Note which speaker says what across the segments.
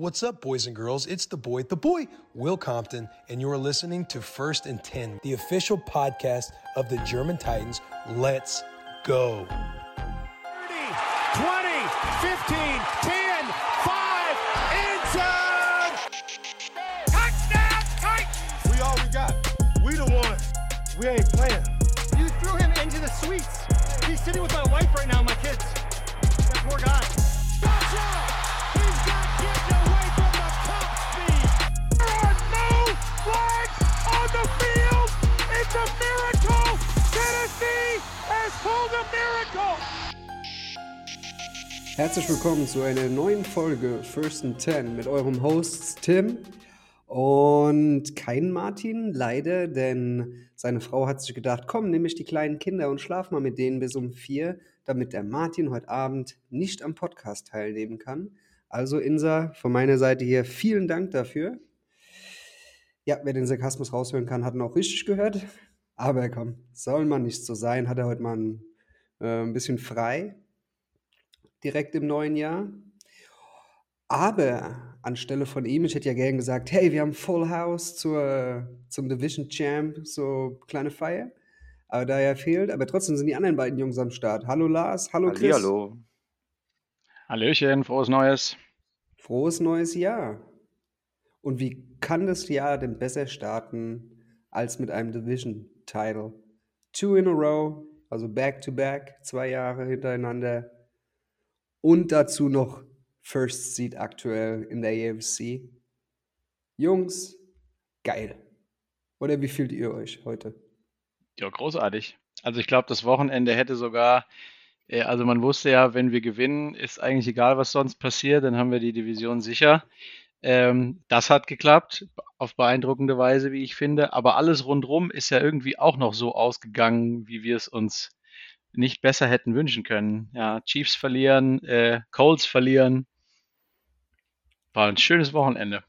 Speaker 1: What's up, boys and girls? It's the boy, the boy, Will Compton, and you're listening to First and 10, the official podcast of the German Titans. Let's go.
Speaker 2: 30, 20, 15, 10, 5, end zone! Touchdown, Titans!
Speaker 3: We all we got. We the ones. We ain't playing.
Speaker 4: You threw him into the suites. He's sitting with my wife right now, my kids. That poor guy.
Speaker 5: Herzlich willkommen zu einer neuen Folge First and Ten mit eurem Host Tim und kein Martin, leider, denn seine Frau hat sich gedacht, komm, nehme ich die kleinen Kinder und schlaf mal mit denen bis um vier, damit der Martin heute Abend nicht am Podcast teilnehmen kann. Also Insa, von meiner Seite hier vielen Dank dafür. Ja, wer den Sarkasmus raushören kann, hat ihn auch richtig gehört. Aber komm, soll man nicht so sein, hat er heute mal ein, äh, ein bisschen frei direkt im neuen Jahr. Aber anstelle von ihm, ich hätte ja gern gesagt, hey, wir haben Full House zur, zum Division Champ, so kleine Feier. Aber da er fehlt, aber trotzdem sind die anderen beiden Jungs am Start. Hallo Lars, hallo Chris.
Speaker 6: Hallihallo.
Speaker 7: Hallöchen, frohes Neues.
Speaker 5: Frohes neues Jahr. Und wie kann das Jahr denn besser starten als mit einem Division-Title? Two in a row, also back to back, zwei Jahre hintereinander. Und dazu noch First Seed aktuell in der AFC. Jungs, geil. Oder wie fühlt ihr euch heute?
Speaker 7: Ja, großartig. Also ich glaube, das Wochenende hätte sogar, äh, also man wusste ja, wenn wir gewinnen, ist eigentlich egal, was sonst passiert, dann haben wir die Division sicher. Ähm, das hat geklappt, auf beeindruckende Weise, wie ich finde. Aber alles rundrum ist ja irgendwie auch noch so ausgegangen, wie wir es uns nicht besser hätten wünschen können. Ja, Chiefs verlieren, äh, Colts verlieren. War ein schönes Wochenende.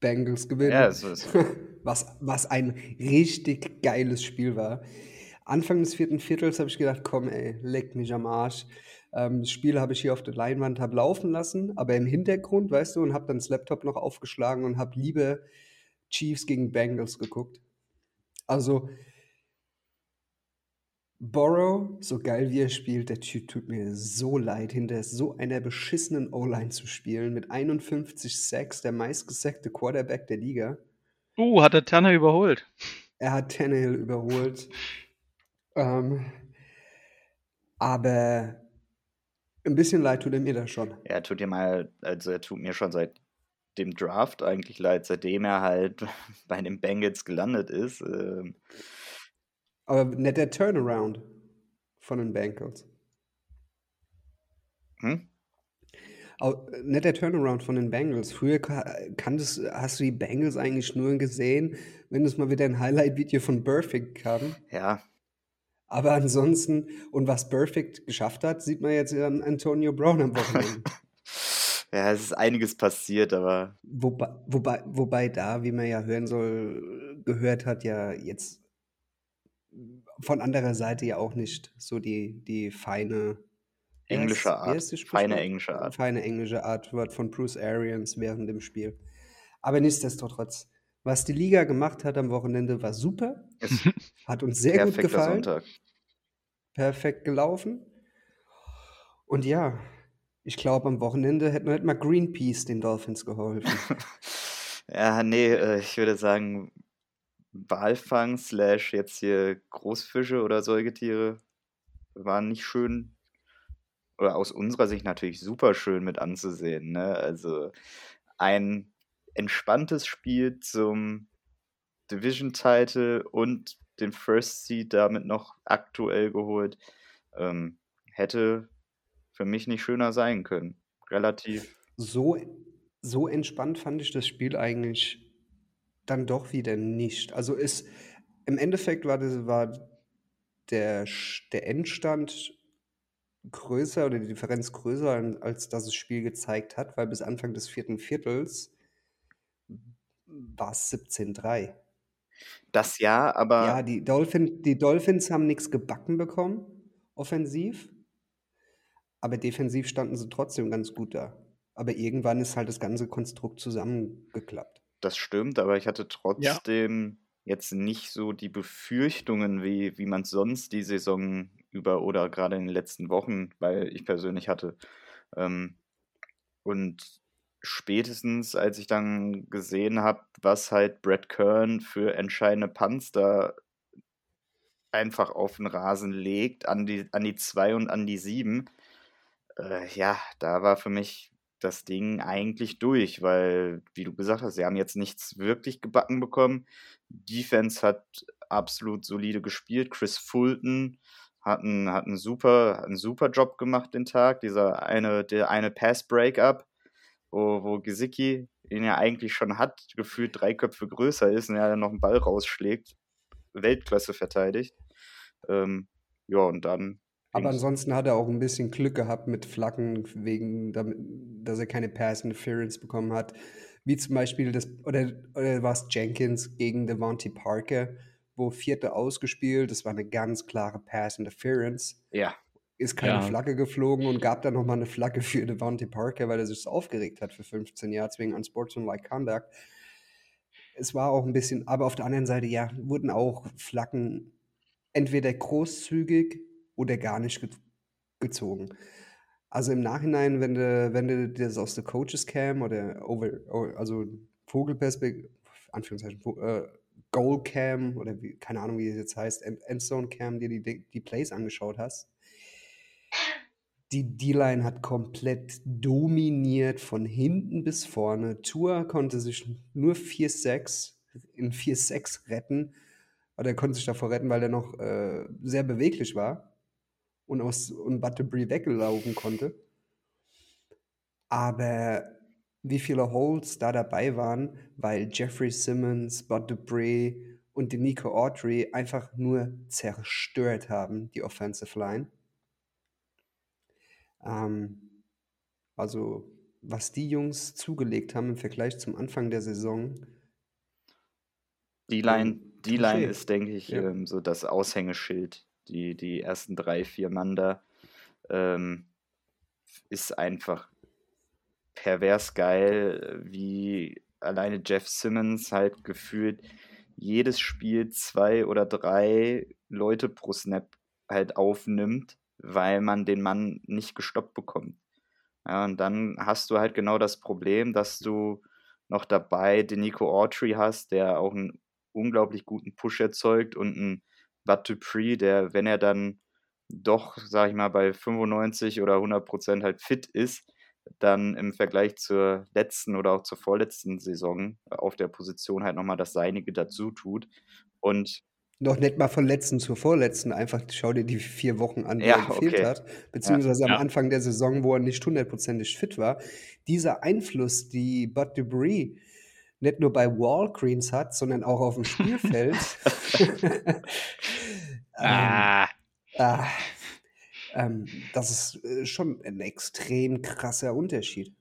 Speaker 5: Bengals gewinnen.
Speaker 6: Ja, so ist
Speaker 5: was, was ein richtig geiles Spiel war. Anfang des vierten Viertels habe ich gedacht, komm ey, leck mich am Arsch. Ähm, das Spiel habe ich hier auf der Leinwand hab laufen lassen, aber im Hintergrund, weißt du, und habe dann das Laptop noch aufgeschlagen und habe lieber Chiefs gegen Bengals geguckt. Also, Borrow, so geil wie er spielt, der Typ tut mir so leid, hinter so einer beschissenen O-Line zu spielen, mit 51 Sacks, der meistgesackte Quarterback der Liga.
Speaker 7: Uh, hat der Tanner überholt.
Speaker 5: Er hat Tannehill überholt. Ähm, aber ein bisschen leid tut er mir da schon.
Speaker 6: Ja, tut dir mal, also er tut mir schon seit dem Draft eigentlich leid, seitdem er halt bei den Bengals gelandet ist. Ähm,
Speaker 5: Aber netter Turnaround von den Bengals.
Speaker 6: hm?
Speaker 5: Netter Turnaround von den Bengals. Früher ka- kanntest, hast du die Bengals eigentlich nur gesehen, wenn es mal wieder ein Highlight-Video von Perfect kam.
Speaker 6: Ja,
Speaker 5: Aber ansonsten, und was Perfect geschafft hat, sieht man jetzt an Antonio Brown am Wochenende.
Speaker 6: ja, es ist einiges passiert, aber
Speaker 5: wobei, wobei, wobei da, wie man ja hören soll, gehört hat, ja jetzt von anderer Seite ja auch nicht so die, die feine
Speaker 6: englische
Speaker 5: wie
Speaker 6: Art. Feine englische Art.
Speaker 5: Feine englische Art wird von Bruce Arians während dem Spiel. Aber nichtsdestotrotz, was die Liga gemacht hat am Wochenende, war super. Hat uns sehr gut gefallen.
Speaker 6: Sonntag.
Speaker 5: Perfekt gelaufen. Und ja, ich glaube, am Wochenende hätten hätte mal Greenpeace den Dolphins geholfen.
Speaker 6: Ja, nee, äh, ich würde sagen, Walfang slash jetzt hier Großfische oder Säugetiere waren nicht schön, oder aus unserer Sicht natürlich super schön mit anzusehen. Ne? Also ein entspanntes Spiel zum Division-Title und den First Seed damit noch aktuell geholt. Ähm, hätte für mich nicht schöner sein können. Relativ.
Speaker 5: So, so entspannt fand ich das Spiel eigentlich dann doch wieder nicht. Also es, im Endeffekt war, das, war der, der Endstand größer oder die Differenz größer, als das das Spiel gezeigt hat, weil bis Anfang des vierten Viertels war es 17-3.
Speaker 6: Das ja, aber
Speaker 5: Ja, die, Dolphin, die Dolphins haben nichts gebacken bekommen, offensiv. Aber defensiv standen sie trotzdem ganz gut da. Aber irgendwann ist halt das ganze Konstrukt zusammengeklappt.
Speaker 6: Das stimmt, aber ich hatte trotzdem jetzt nicht so die Befürchtungen, wie, wie man es sonst die Saison über oder gerade in den letzten Wochen, weil ich persönlich hatte. Ähm, und spätestens, als ich dann gesehen habe, was halt Brad Kern für entscheidende Punts da einfach auf den Rasen legt, an die, an die 2 und an die 7, äh, ja, da war für mich das Ding eigentlich durch, weil, wie du gesagt hast, sie haben jetzt nichts wirklich gebacken bekommen. Defense hat absolut solide gespielt. Chris Fulton hat einen, hat einen, super, hat einen super Job gemacht den Tag. Dieser eine, der eine Pass-Breakup, wo, wo Gesicki den er eigentlich schon hat, gefühlt drei Köpfe größer ist und er dann noch einen Ball rausschlägt. Weltklasse verteidigt. Ähm, ja, und dann
Speaker 5: aber ansonsten hat er auch ein bisschen Glück gehabt mit Flaggen, wegen, damit, dass er keine Pass Interference bekommen hat. Wie zum Beispiel das, oder, oder war es Jenkins gegen Devontae Parker, wo vierte ausgespielt, das war eine ganz klare Pass Interference.
Speaker 6: Ja.
Speaker 5: Ist keine
Speaker 7: Ja.
Speaker 5: Flagge geflogen und gab dann nochmal eine Flagge für Devontae Parker, weil er sich so aufgeregt hat für 15 Jahre wegen Unsportsmanlike Conduct. Es war auch ein bisschen, aber auf der anderen Seite, ja, wurden auch Flaggen entweder großzügig oder gar nicht ge gezogen. Also im Nachhinein, wenn du, wenn du das aus der Coaches Cam oder over, also Vogelperspektive, Anführungszeichen, äh, Goal Cam oder wie, keine Ahnung, wie es jetzt heißt, End- Endzone Cam, dir die, die Plays angeschaut hast, die D-Line hat komplett dominiert von hinten bis vorne. Tour konnte sich nur 4-6 in 4-6 retten. Oder er konnte sich davor retten, weil er noch äh, sehr beweglich war und aus und Butterbury weggelaufen konnte. Aber wie viele Holes da dabei waren, weil Jeffrey Simmons, Bud Dupree und Nico Autry einfach nur zerstört haben, die Offensive Line. Ähm, also, was die Jungs zugelegt haben im Vergleich zum Anfang der Saison,
Speaker 6: Die Line, die Line ist, denke ich,
Speaker 5: Ja.
Speaker 6: ähm, so das Aushängeschild. Die, die ersten drei, vier Mann da ähm, ist einfach pervers geil, wie alleine Jeff Simmons halt gefühlt jedes Spiel zwei oder drei Leute pro Snap halt aufnimmt, weil man den Mann nicht gestoppt bekommt. Ja, und dann hast du halt genau das Problem, dass du noch dabei den Nico Autry hast, der auch einen unglaublich guten Push erzeugt und einen Bud Dupree, der, wenn er dann doch, sag ich mal, bei 95 oder 100 Prozent halt fit ist, dann im Vergleich zur letzten oder auch zur vorletzten Saison auf der Position halt nochmal das Seinige dazu tut. Und
Speaker 5: noch nicht mal von letzten zur vorletzten, einfach schau dir die vier Wochen an, die
Speaker 6: Ja,
Speaker 5: er gefehlt
Speaker 6: okay.
Speaker 5: hat, beziehungsweise
Speaker 7: Ja.
Speaker 5: am Anfang der Saison, wo er nicht hundertprozentig fit war. Dieser Einfluss, die Bud Debris nicht nur bei Walgreens hat, sondern auch auf dem Spielfeld. ähm,
Speaker 7: Ah,
Speaker 5: ah, ähm, das ist äh, schon ein extrem krasser Unterschied.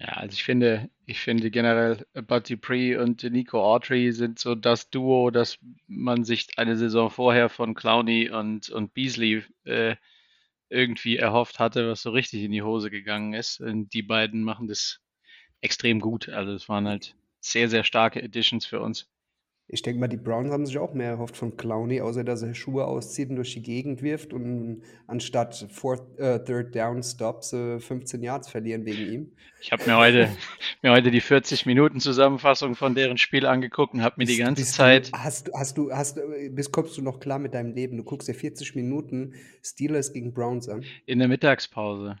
Speaker 7: ja, also ich finde, ich finde generell äh, Bud Dupree und Nico Autry sind so das Duo, das man sich eine Saison vorher von Clowney und, und Beasley äh, irgendwie erhofft hatte, was so richtig in die Hose gegangen ist. Und die beiden machen das extrem gut. Also es waren halt sehr, sehr starke Additions für uns.
Speaker 5: Ich denke mal, die Browns haben sich auch mehr erhofft von Clowney, außer dass er Schuhe auszieht und durch die Gegend wirft und anstatt Fourth, äh, Third Down Stops äh, 15 Yards verlieren wegen ihm.
Speaker 7: Ich habe mir heute, mir heute die 40 Minuten Zusammenfassung von deren Spiel angeguckt und habe mir die
Speaker 5: Bist-
Speaker 7: ganze
Speaker 5: bist
Speaker 7: Zeit
Speaker 5: Du, hast, hast du, hast, bist, kommst du noch klar mit deinem Leben? Du guckst dir 40 Minuten Steelers gegen Browns an.
Speaker 7: in der Mittagspause.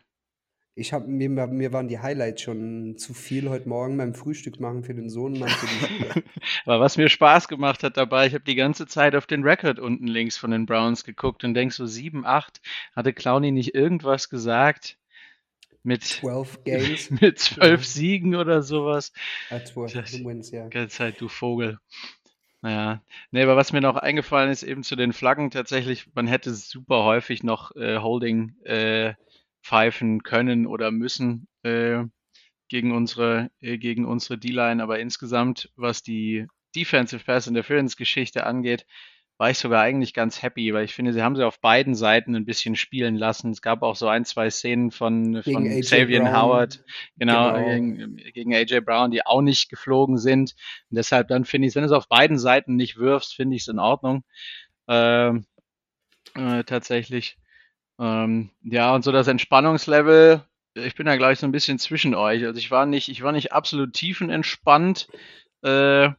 Speaker 5: Ich habe mir, mir waren die Highlights schon zu viel heute Morgen beim Frühstück machen für den Sohn, Mann für die Schule.
Speaker 7: Aber was mir Spaß gemacht hat dabei, ich habe die ganze Zeit auf den Record unten links von den Browns geguckt und denk so 7, 8, hatte Clowney nicht irgendwas gesagt mit,
Speaker 5: 12 Games,
Speaker 7: mit zwölf Siegen oder sowas?
Speaker 5: äh, 12
Speaker 7: Das-
Speaker 5: Wins, ja.
Speaker 7: Ganze Zeit, du Vogel. Naja, nee, aber was mir noch eingefallen ist, eben zu den Flaggen tatsächlich, man hätte super häufig noch äh, Holding äh, pfeifen können oder müssen äh, gegen unsere, äh, gegen unsere D-Line, aber insgesamt, was die Defensive Pass Interference Geschichte angeht, war ich sogar eigentlich ganz happy, weil ich finde, sie haben sie auf beiden Seiten ein bisschen spielen lassen. Es gab auch so ein, zwei Szenen von,
Speaker 5: Gegen
Speaker 7: von Xavier. Howard, genau,
Speaker 5: Genau.
Speaker 7: Gegen, gegen AJ Brown, die auch nicht geflogen sind. Und deshalb dann finde ich, wenn du es auf beiden Seiten nicht wirfst, finde ich es in Ordnung. Ähm, äh, tatsächlich. Ähm, ja, und so das Entspannungslevel, ich bin da gleich so ein bisschen zwischen euch. Also ich war nicht, ich war nicht absolut tiefenentspannt. Äh,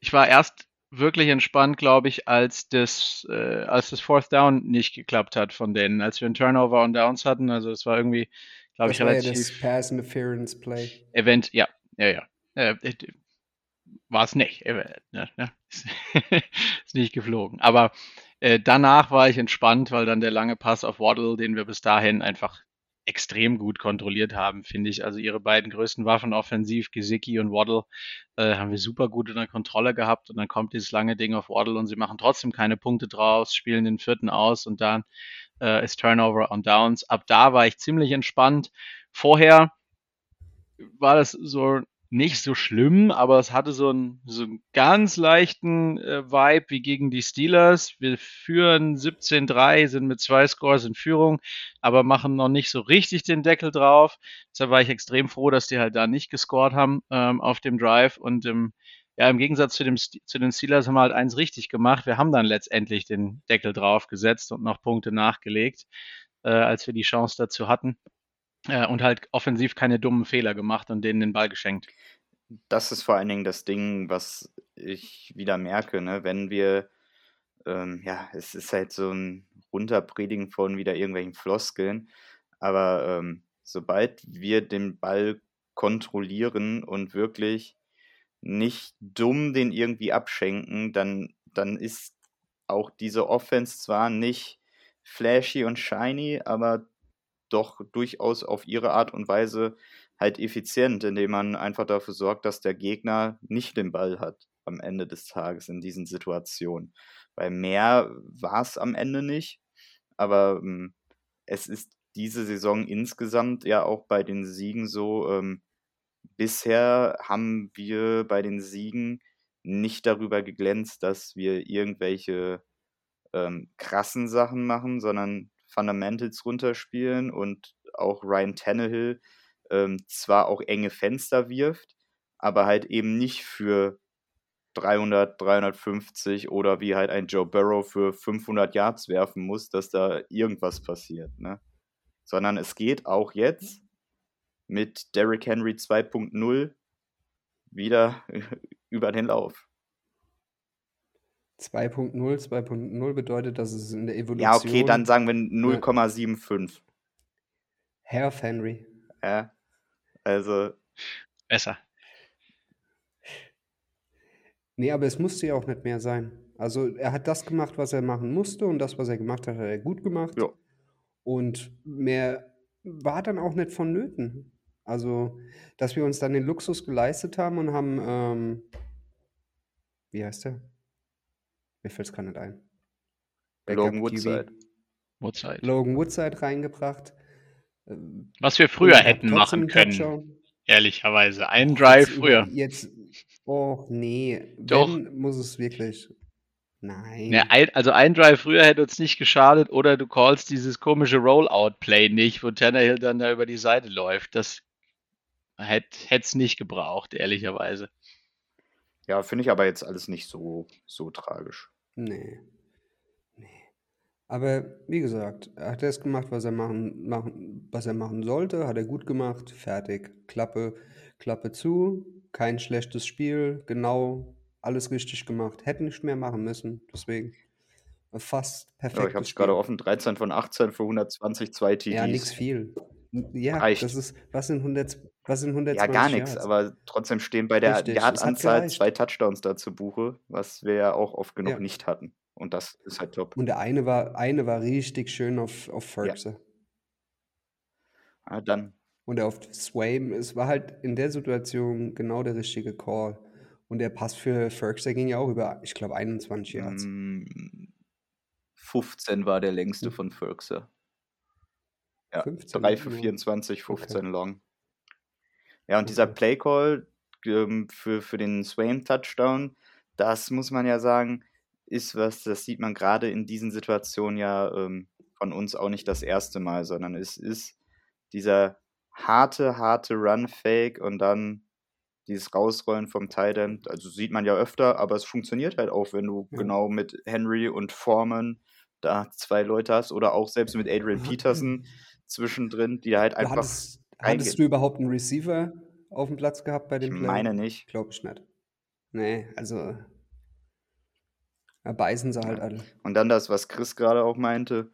Speaker 7: ich war erst wirklich entspannt, glaube ich, als das, äh, als das Fourth Down nicht geklappt hat von denen, als wir einen Turnover und Downs hatten. Also es war irgendwie, glaube ich, relativ
Speaker 5: das Pass Interference Play.
Speaker 7: Event, ja, ja, ja. Äh, äh, war es nicht. Äh, ne, ne? Ist nicht geflogen. Aber äh, danach war ich entspannt, weil dann der lange Pass auf Waddle, den wir bis dahin einfach extrem gut kontrolliert haben, finde ich. Also ihre beiden größten Waffen offensiv, Gesicki und Waddle, äh, haben wir super gut unter Kontrolle gehabt. Und dann kommt dieses lange Ding auf Waddle und sie machen trotzdem keine Punkte draus, spielen den vierten aus und dann äh, ist Turnover on Downs. Ab da war ich ziemlich entspannt. Vorher war das so nicht so schlimm, aber es hatte so einen, so einen ganz leichten äh, Vibe wie gegen die Steelers. Wir führen 17-3, sind mit zwei Scores in Führung, aber machen noch nicht so richtig den Deckel drauf. Deshalb war ich extrem froh, dass die halt da nicht gescored haben ähm, auf dem Drive und im ja, im Gegensatz zu, dem, zu den Steelers haben wir halt eins richtig gemacht. Wir haben dann letztendlich den Deckel drauf gesetzt und noch Punkte nachgelegt, äh, als wir die Chance dazu hatten. Äh, und halt offensiv keine dummen Fehler gemacht und denen den Ball geschenkt.
Speaker 6: Das ist vor allen Dingen das Ding, was ich wieder merke, ne? wenn wir, ähm, ja, es ist halt so ein Runterpredigen von wieder irgendwelchen Floskeln, aber ähm, sobald wir den Ball kontrollieren und wirklich nicht dumm den irgendwie abschenken, dann, dann ist auch diese Offense zwar nicht flashy und shiny, aber doch durchaus auf ihre Art und Weise halt effizient, indem man einfach dafür sorgt, dass der Gegner nicht den Ball hat am Ende des Tages in diesen Situationen. Weil mehr war es am Ende nicht, aber ähm, es ist diese Saison insgesamt ja auch bei den Siegen so, ähm, bisher haben wir bei den Siegen nicht darüber geglänzt, dass wir irgendwelche ähm, krassen Sachen machen, sondern Fundamentals runterspielen und auch Ryan Tannehill ähm, zwar auch enge Fenster wirft, aber halt eben nicht für 300, 350 oder wie halt ein Joe Burrow für 500 Yards werfen muss, dass da irgendwas passiert, ne? Sondern es geht auch jetzt mit Derrick Henry 2.0 wieder über den Lauf.
Speaker 5: 2.0, 2.0 bedeutet, dass es in der Evolution.
Speaker 6: Ja, okay, dann sagen wir 0,75.
Speaker 5: Herr Henry.
Speaker 6: Ja, also
Speaker 7: Besser.
Speaker 5: Nee, aber es musste ja auch nicht mehr sein. Also er hat das gemacht, was er machen musste und das, was er gemacht hat, hat er gut gemacht.
Speaker 6: Ja.
Speaker 5: Und mehr war dann auch nicht vonnöten. Also, dass wir uns dann den Luxus geleistet haben und haben, ähm, wie heißt der? Mir fällt es gar nicht ein.
Speaker 6: Logan
Speaker 5: Backup QB.
Speaker 6: Woodside.
Speaker 7: Woodside.
Speaker 5: Logan Woodside reingebracht. Ähm,
Speaker 7: Was wir früher
Speaker 5: er
Speaker 7: hätten machen können,
Speaker 5: Touchdown.
Speaker 7: ehrlicherweise. Einen Drive
Speaker 5: Jetzt
Speaker 7: früher.
Speaker 5: Jetzt, oh nee,
Speaker 7: Doch.
Speaker 5: wenn, muss es wirklich. Nein.
Speaker 7: Ne, ein, also ein Drive früher hätte uns nicht geschadet oder du callst dieses komische Rollout-Play nicht, wo Tannehill dann da über die Seite läuft. Das hätte es nicht gebraucht, ehrlicherweise.
Speaker 6: Ja, finde ich aber jetzt alles nicht so, so tragisch.
Speaker 5: Nee. Nee. Aber wie gesagt, er hat das gemacht, was er machen, machen, was er machen sollte, hat er gut gemacht, fertig. Klappe, Klappe zu, kein schlechtes Spiel, genau, alles richtig gemacht. Hätten nicht mehr machen müssen, deswegen fast
Speaker 6: Ja,
Speaker 5: perfekt.
Speaker 6: ich habe es gerade offen, 13 von 18 für 120, zwei TDs.
Speaker 5: Ja, nichts viel. Ja,
Speaker 6: Reicht.
Speaker 5: das ist, was sind 100, was sind
Speaker 6: Ja,
Speaker 5: 120
Speaker 6: gar nichts, aber trotzdem stehen bei der Yardanzahl zwei Touchdowns da zu Buche, was wir ja auch oft genug
Speaker 5: Ja.
Speaker 6: nicht hatten. Und das ist halt top.
Speaker 5: Und der eine war, eine war richtig schön auf, auf Ferguson.
Speaker 6: Ah, dann,
Speaker 5: Und der auf Swaim, es war halt in der Situation genau der richtige Call. Und der Pass für Ferguson ging ja auch über, ich glaube, 21 Yards.
Speaker 6: mm, 15 war der längste
Speaker 5: Hm.
Speaker 6: von Ferguson. Ja,
Speaker 5: 15,
Speaker 6: 3 für
Speaker 5: ja.
Speaker 6: 24,
Speaker 5: Okay.
Speaker 6: 15 long. Ja, und dieser
Speaker 5: Okay.
Speaker 6: Play-Call ähm, für, für den Swain-Touchdown, das muss man ja sagen, ist was, das sieht man gerade in diesen Situationen ja ähm, von uns auch nicht das erste Mal, sondern es ist dieser harte, harte Run-Fake und dann dieses Rausrollen vom Tight End. Also sieht man ja öfter, aber es funktioniert halt auch, wenn du
Speaker 5: Ja.
Speaker 6: genau mit Henry und Foreman da zwei Leute hast oder auch selbst mit Adrian Peterson zwischendrin, die halt einfach.
Speaker 5: hattest, hattest du überhaupt einen Receiver auf dem Platz gehabt bei
Speaker 6: Ich
Speaker 5: dem Play?
Speaker 6: meine nicht.
Speaker 5: Glaube ich nicht. Nee, also da beißen sie halt
Speaker 6: Ja.
Speaker 5: alle.
Speaker 6: Und dann das, was Chris gerade auch meinte,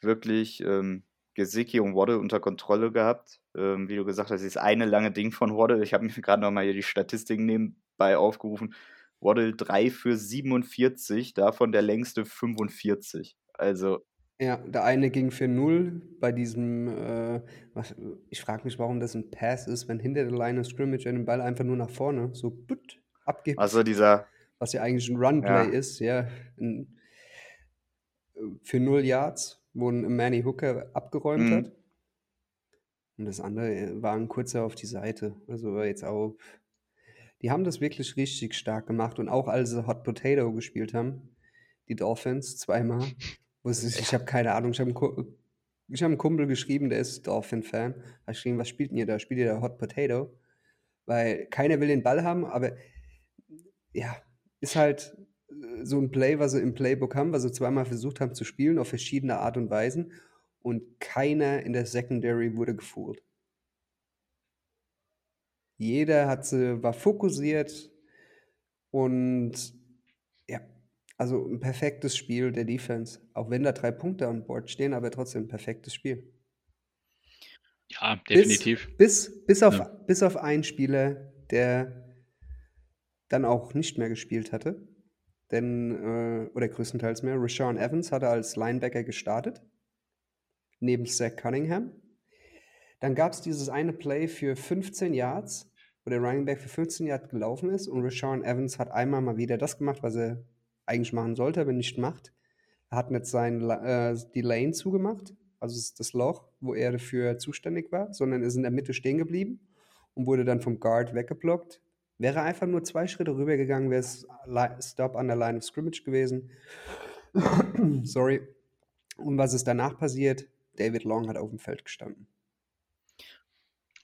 Speaker 6: wirklich ähm, Gesicki und Waddle unter Kontrolle gehabt. Ähm, wie du gesagt hast, dieses eine lange Ding von Waddle. Ich habe mir gerade nochmal hier die Statistiken nebenbei aufgerufen. Waddle 3 für 47, davon der längste 45. Also,
Speaker 5: Ja, der eine ging für 0 bei diesem, äh, was, ich frage mich, warum das ein Pass ist, wenn hinter der Line of Scrimmage er den Ball einfach nur nach vorne so put, abgibt,
Speaker 6: also dieser,
Speaker 5: was ja eigentlich ein Run-Play
Speaker 6: Ja.
Speaker 5: ist, ja. Ein, für 0 Yards, wo ein Manny Hooker abgeräumt
Speaker 6: Mhm.
Speaker 5: hat. Und das andere äh, war ein kurzer auf die Seite. Also war jetzt auch. Die haben das wirklich richtig stark gemacht. Und auch als sie Hot Potato gespielt haben, die Dolphins zweimal, wo sie, ich habe keine Ahnung, ich habe einen, ich hab einen Kumpel geschrieben, der ist Dolphin-Fan. Habe geschrieben, was spielt denn ihr da? Spielt ihr da Hot Potato? Weil keiner will den Ball haben, aber ja, ist halt äh, so ein Play, was sie im Playbook haben, was sie zweimal versucht haben zu spielen, auf verschiedene Art und Weisen. Und keiner in der Secondary wurde gefoult. Jeder hat sie, war fokussiert und also ein perfektes Spiel der Defense. Auch wenn da drei Punkte an Bord stehen, aber trotzdem ein perfektes Spiel.
Speaker 7: Ja,
Speaker 5: Bis,
Speaker 7: definitiv.
Speaker 5: bis, bis, auf,
Speaker 7: Ja.
Speaker 5: bis auf einen Spieler, der dann auch nicht mehr gespielt hatte. Denn, äh, oder größtenteils mehr, Rashawn Evans hatte als Linebacker gestartet, neben Zach Cunningham. Dann gab es dieses eine Play für 15 Yards, wo der Running Back für 15 Yards gelaufen ist und Rashawn Evans hat einmal mal wieder das gemacht, was er eigentlich machen sollte, aber nicht macht. Er hat nicht sein, äh, die Lane zugemacht, also das- Loch, wo er dafür zuständig war, sondern ist in der Mitte stehen geblieben und wurde dann vom Guard weggeblockt. Wäre einfach nur zwei Schritte rübergegangen, wäre es Stop an der Line of Scrimmage gewesen. Sorry. Und was ist danach passiert? David Long hat auf dem Feld gestanden.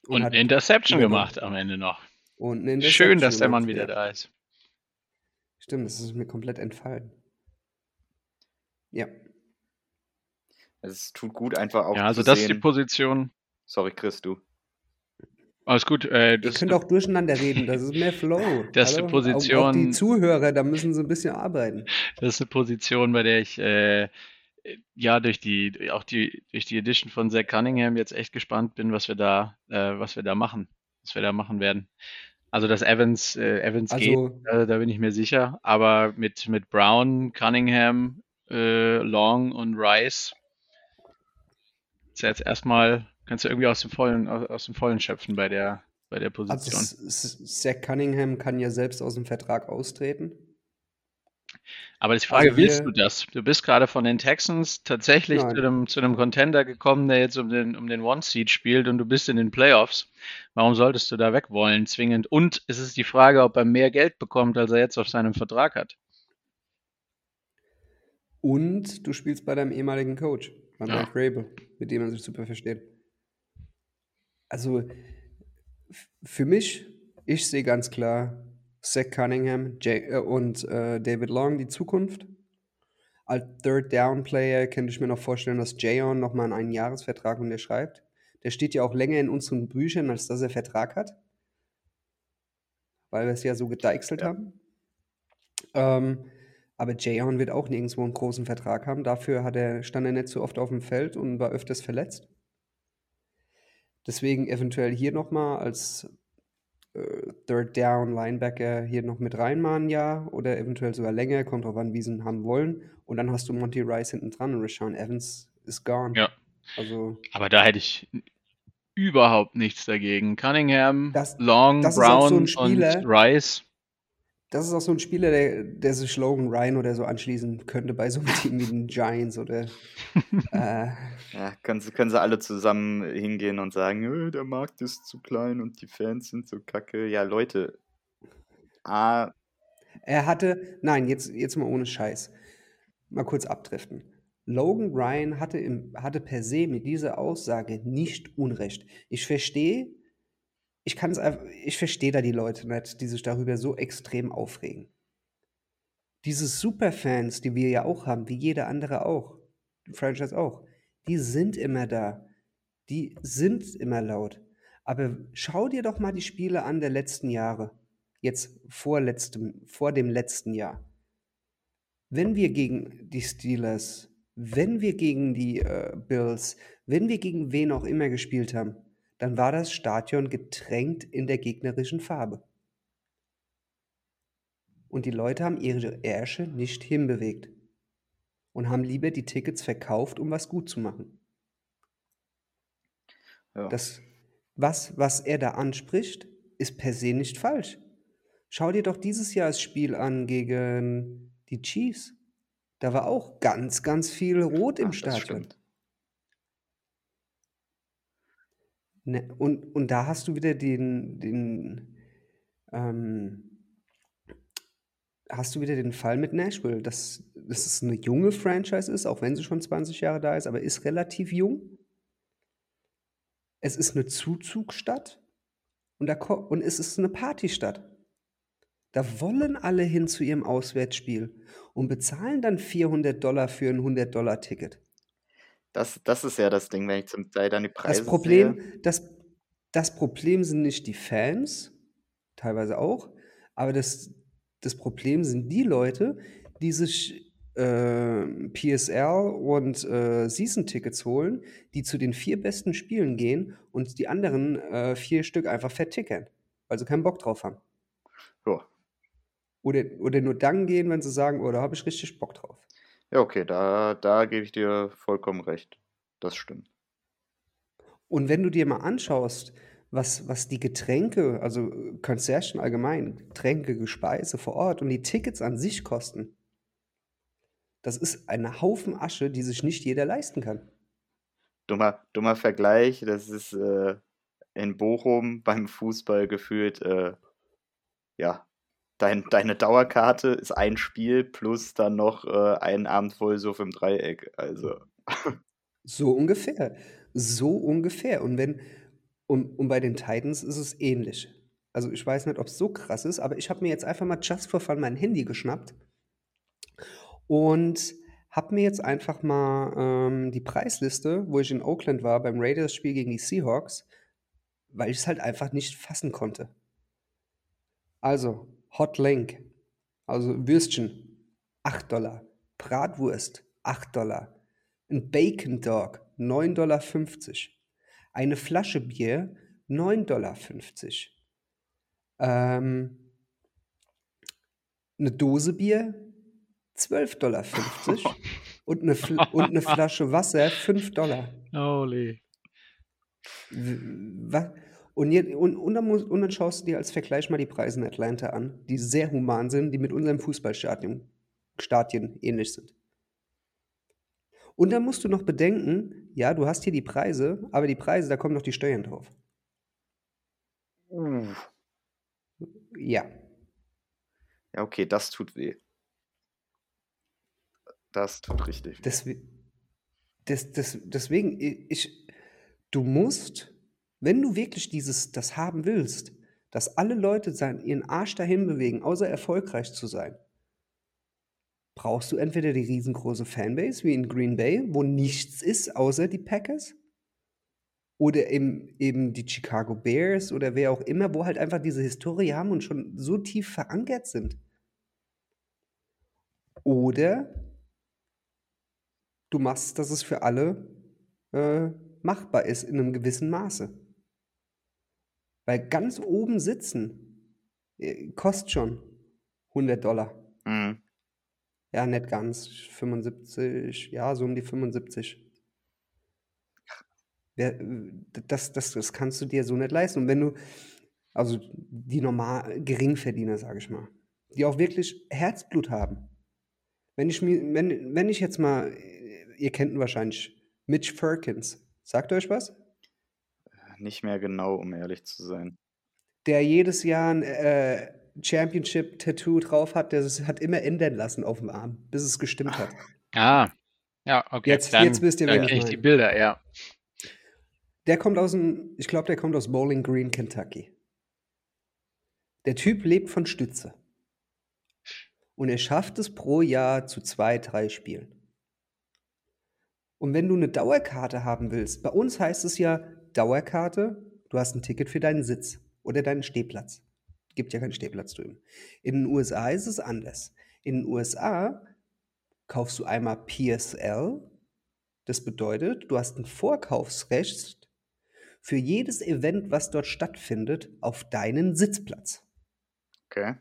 Speaker 7: Und
Speaker 5: hat
Speaker 7: eine Interception
Speaker 5: übernommen.
Speaker 7: gemacht am Ende noch.
Speaker 5: Und
Speaker 7: Schön, dass der Mann wieder da ist.
Speaker 5: Stimmt, das ist mir komplett entfallen. Ja.
Speaker 6: es tut gut einfach auch
Speaker 7: Ja, also
Speaker 6: zu
Speaker 7: das ist die
Speaker 6: sehen.
Speaker 7: Position.
Speaker 6: Sorry, Chris, du.
Speaker 7: Alles gut. Äh,
Speaker 5: Ihr
Speaker 7: das ist
Speaker 5: könnt auch durcheinander reden, das ist mehr Flow.
Speaker 7: Das ist eine
Speaker 5: Hallo? Auch, auch die
Speaker 7: Position-
Speaker 5: Zuhörer, da müssen sie ein bisschen arbeiten.
Speaker 7: das ist eine Position, bei der ich äh, ja durch die auch die durch die Edition von Zach Cunningham jetzt echt gespannt bin, was wir da äh, was wir da machen, was wir da machen werden. Also dass Evans äh, Evans geht,
Speaker 5: Also,
Speaker 7: äh, da bin ich mir sicher. Aber mit mit Brown, Cunningham, äh, Long und Rice ist ja jetzt erstmal kannst du irgendwie aus dem vollen aus, aus dem vollen schöpfen bei der bei der
Speaker 5: also
Speaker 7: Position.
Speaker 5: S- Zach Cunningham kann ja selbst aus dem Vertrag austreten.
Speaker 7: Aber die Frage, willst du das? Du bist gerade von den Texans tatsächlich
Speaker 5: Nein.
Speaker 7: zu einem, zu einem Contender gekommen, der jetzt um den, um den One-Seed spielt und du bist in den Playoffs. Warum solltest du da weg wollen, zwingend? Und es ist die Frage, ob er mehr Geld bekommt, als er jetzt auf seinem Vertrag hat.
Speaker 5: Und du spielst bei deinem ehemaligen Coach, bei
Speaker 7: Ja.
Speaker 5: Mike Rabel, mit dem man sich super versteht. Also für mich, ich sehe ganz klar Zach Cunningham Jay, äh, und äh, David Long die Zukunft. Als Third Down Player könnte ich mir noch vorstellen, dass Jayon nochmal einen Einjahresvertrag unterschreibt. Der steht ja auch länger in unseren Büchern, als dass er Vertrag hat. Weil wir es ja so gedeichselt
Speaker 6: Ja.
Speaker 5: haben. Ähm, aber Jayon wird auch nirgendwo einen großen Vertrag haben. Dafür hat er, stand er nicht so oft auf dem Feld und war öfters verletzt. Deswegen eventuell hier nochmal als äh, Third Down Linebacker hier noch mit reinmachen, ja. Oder eventuell sogar länger, kommt drauf an, wie sie ihn haben wollen. Und dann hast du Monty Rice hinten dran und Rashawn Evans ist gone.
Speaker 7: Ja.
Speaker 5: Also,
Speaker 7: Aber da hätte ich überhaupt nichts dagegen. Cunningham,
Speaker 5: Das-
Speaker 7: Long,
Speaker 5: das so
Speaker 7: Brown
Speaker 5: ein Spieler-
Speaker 7: und Rice.
Speaker 5: Das ist auch so ein Spieler, der, der sich Logan Ryan oder so anschließen könnte bei so einem Team wie den Giants oder äh,
Speaker 6: Ja, können sie, können sie alle zusammen hingehen und sagen, "Äh, der Markt ist zu klein und die Fans sind so kacke. Ja, Leute. A,
Speaker 5: Er hatte, nein, jetzt, jetzt mal ohne Scheiß. Mal kurz abdriften. Logan Ryan hatte, im, hatte per se mit dieser Aussage nicht Unrecht. Ich verstehe, ich kann es einfach, ich verstehe da die Leute nicht, die sich darüber so extrem aufregen. Diese Superfans, die wir ja auch haben, wie jeder andere auch, Franchise auch, die sind immer da. Die sind immer laut. Aber schau dir doch mal die Spiele an der letzten Jahre. Jetzt vor, letztem, vor dem letzten Jahr. Wenn wir gegen die Steelers, wenn wir gegen die äh, Bills, wenn wir gegen wen auch immer gespielt haben, dann war das Stadion getränkt in der gegnerischen Farbe. Und die Leute haben ihre Ärsche nicht hinbewegt und haben lieber die Tickets verkauft, um was gut zu machen.
Speaker 6: Ja.
Speaker 5: Das, was, was er da anspricht, ist per se nicht falsch. Schau dir doch dieses Jahr das Spiel an gegen die Chiefs. Da war auch ganz, ganz viel Rot im
Speaker 6: Ach,
Speaker 5: Stadion.
Speaker 6: stimmt.
Speaker 5: Ne, und, und da hast du wieder den, den ähm, hast du wieder den Fall mit Nashville, dass, dass es eine junge Franchise ist, auch wenn sie schon 20 Jahre da ist, aber ist relativ jung. Es ist eine Zuzugsstadt und, da, und es ist eine Partystadt. Da wollen alle hin zu ihrem Auswärtsspiel und bezahlen dann 400 Dollar für ein 100-Dollar-Ticket.
Speaker 6: Das, das ist ja das Ding, wenn ich zum Teil dann die Preise
Speaker 5: Das Problem,
Speaker 6: sehe.
Speaker 5: das, das Problem sind nicht die Fans, teilweise auch, aber das, das Problem sind die Leute, die sich äh, PSL und äh, Season-Tickets holen, die zu den vier besten Spielen gehen und die anderen äh, vier Stück einfach vertickern, weil sie keinen Bock drauf haben.
Speaker 6: Ja.
Speaker 5: Oder, oder nur dann gehen, wenn sie sagen, oh, da habe ich richtig Bock drauf.
Speaker 6: Ja, okay, da, da gebe ich dir vollkommen recht. Das stimmt.
Speaker 5: Und wenn du dir mal anschaust, was, was die Getränke, also Concession allgemein, Getränke, Gespeise vor Ort und die Tickets an sich kosten, das ist ein Haufen Asche, die sich nicht jeder leisten kann.
Speaker 6: Dummer, dummer Vergleich, das ist äh, in Bochum beim Fußball gefühlt, äh, ja, dein, deine Dauerkarte ist ein Spiel plus dann noch äh, ein Abend Vollsuff im Dreieck. Also,
Speaker 5: So ungefähr. So ungefähr. Und wenn, und, und bei den Titans ist es ähnlich. Also ich weiß nicht, ob es so krass ist, aber ich habe mir jetzt einfach mal just for fun mein Handy geschnappt und habe mir jetzt einfach mal ähm, die Preisliste, wo ich in Oakland war, beim Raiders-Spiel gegen die Seahawks, weil ich es halt einfach nicht fassen konnte. Also, Hot Link, also Würstchen, 8 Dollar. Bratwurst, 8 Dollar. Ein Bacon Dog, 9,50 Dollar. Eine Flasche Bier, 9,50 Dollar. Ähm, eine Dose Bier, 12,50 Dollar. und, eine Fl und eine Flasche Wasser, 5 Dollar.
Speaker 7: Holy.
Speaker 5: Was? Und, jetzt, und, und, dann muss, und dann schaust du dir als Vergleich mal die Preise in Atlanta an, die sehr human sind, die mit unserem Fußballstadion Stadien ähnlich sind. Und dann musst du noch bedenken, ja, du hast hier die Preise, aber die Preise, da kommen noch die Steuern drauf.
Speaker 6: uh,
Speaker 5: Ja.
Speaker 6: ja, okay, das tut weh. Das tut richtig weh.
Speaker 5: Deswe des, des, deswegen, ich, du musst, wenn du wirklich dieses, das haben willst, dass alle Leute ihren Arsch dahin bewegen, außer erfolgreich zu sein, brauchst du entweder die riesengroße Fanbase wie in Green Bay, wo nichts ist außer die Packers, oder eben, eben die Chicago Bears oder wer auch immer, wo halt einfach diese Historie haben und schon so tief verankert sind. Oder du machst, dass es für alle äh, machbar ist in einem gewissen Maße. Weil ganz oben sitzen äh, kostet schon 100 Dollar.
Speaker 6: Mhm.
Speaker 5: Ja, nicht ganz. 75, ja, so um die 75. Wer, äh, das, das, das kannst du dir so nicht leisten. Und wenn du, also die normal Geringverdiener, sage ich mal, die auch wirklich Herzblut haben. Wenn ich mir, wenn, wenn ich jetzt mal, ihr kennt ihn wahrscheinlich, Mitch Firkins. Sagt euch was?
Speaker 6: Nicht mehr genau, um ehrlich zu sein.
Speaker 5: Der jedes Jahr, äh, Championship-Tattoo drauf hat, der es hat immer ändern lassen auf dem Arm, bis es gestimmt hat.
Speaker 7: Ah, ja, okay.
Speaker 5: Jetzt-
Speaker 7: dann,
Speaker 5: jetzt wisst ihr,
Speaker 7: dann
Speaker 5: wen ich
Speaker 7: die. Bilder, ja.
Speaker 5: Der kommt aus dem, ich glaube, der kommt aus Bowling Green, Kentucky. Der Typ lebt von Stütze. Und er schafft es pro Jahr zu zwei, drei Spielen. Und wenn du eine Dauerkarte haben willst, bei uns heißt es ja Dauerkarte, du hast ein Ticket für deinen Sitz oder deinen Stehplatz. Gibt ja keinen Stehplatz drüben. In den USA ist es anders. In den USA kaufst du einmal PSL, das bedeutet, du hast ein Vorkaufsrecht für jedes Event, was dort stattfindet, auf deinen Sitzplatz.
Speaker 6: Okay.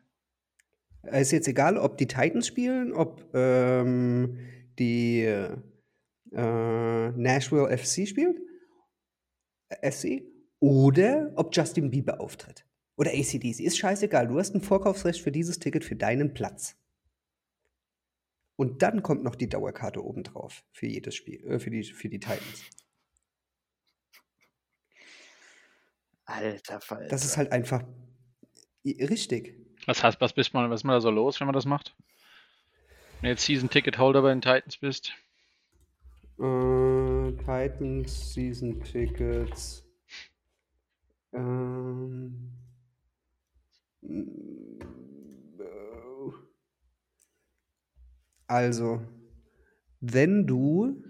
Speaker 5: Es ist jetzt egal, ob die Titans spielen, ob ähm, die äh, Nashville FC spielt, SC, oder ob Justin Bieber auftritt. Oder ACDC. Ist scheißegal. Du hast ein Vorkaufsrecht für dieses Ticket für deinen Platz. Und dann kommt noch die Dauerkarte obendrauf für jedes Spiel, äh, für, die, für die Titans.
Speaker 6: Alter Falter.
Speaker 5: Das ist halt einfach richtig.
Speaker 7: Was heißt, was bist man, was ist man da so los, wenn man das macht? Wenn du jetzt Season-Ticket-Holder bei den Titans bist.
Speaker 5: Äh, Titans Season Tickets. Ähm, also, wenn du.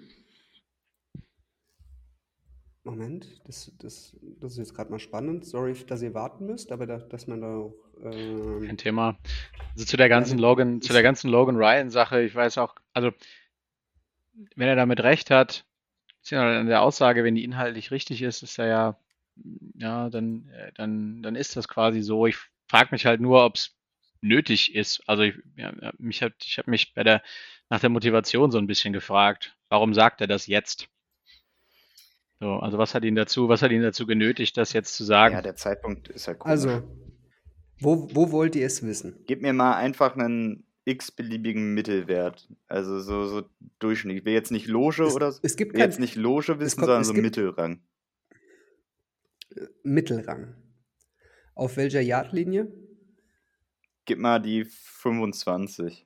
Speaker 5: Moment, das, das, das ist jetzt gerade mal spannend. Sorry, dass ihr warten müsst, aber da, dass man da auch. Ähm,
Speaker 7: Kein Thema. Also zu der ganzen Logan, zu der ganzen Logan Ryan-Sache, ich weiß auch, also wenn er damit recht hat, ist ja an der Aussage, wenn die inhaltlich richtig ist, ist er ja, ja, dann, äh, dann, dann ist das quasi so. Ich frage mich halt nur, ob es nötig ist. Also ich, ja, mich hat, ich habe mich bei der, nach der Motivation so ein bisschen gefragt, warum sagt er das jetzt? So, also was hat ihn dazu, was hat ihn dazu genötigt, das jetzt zu sagen?
Speaker 6: Ja, der Zeitpunkt ist ja komisch.
Speaker 5: also, wo, wo wollt ihr es wissen?
Speaker 6: Gib mir mal einfach einen x-beliebigen Mittelwert. Also so, so Durchschnitt. Ich will jetzt nicht Loge
Speaker 5: Es,
Speaker 6: oder so.
Speaker 5: es gibt kein
Speaker 6: jetzt nicht Loge wissen,
Speaker 5: kommt-
Speaker 6: sondern so Mittelrang.
Speaker 5: Mittelrang. Auf welcher Yardlinie?
Speaker 6: Gib mal die 25.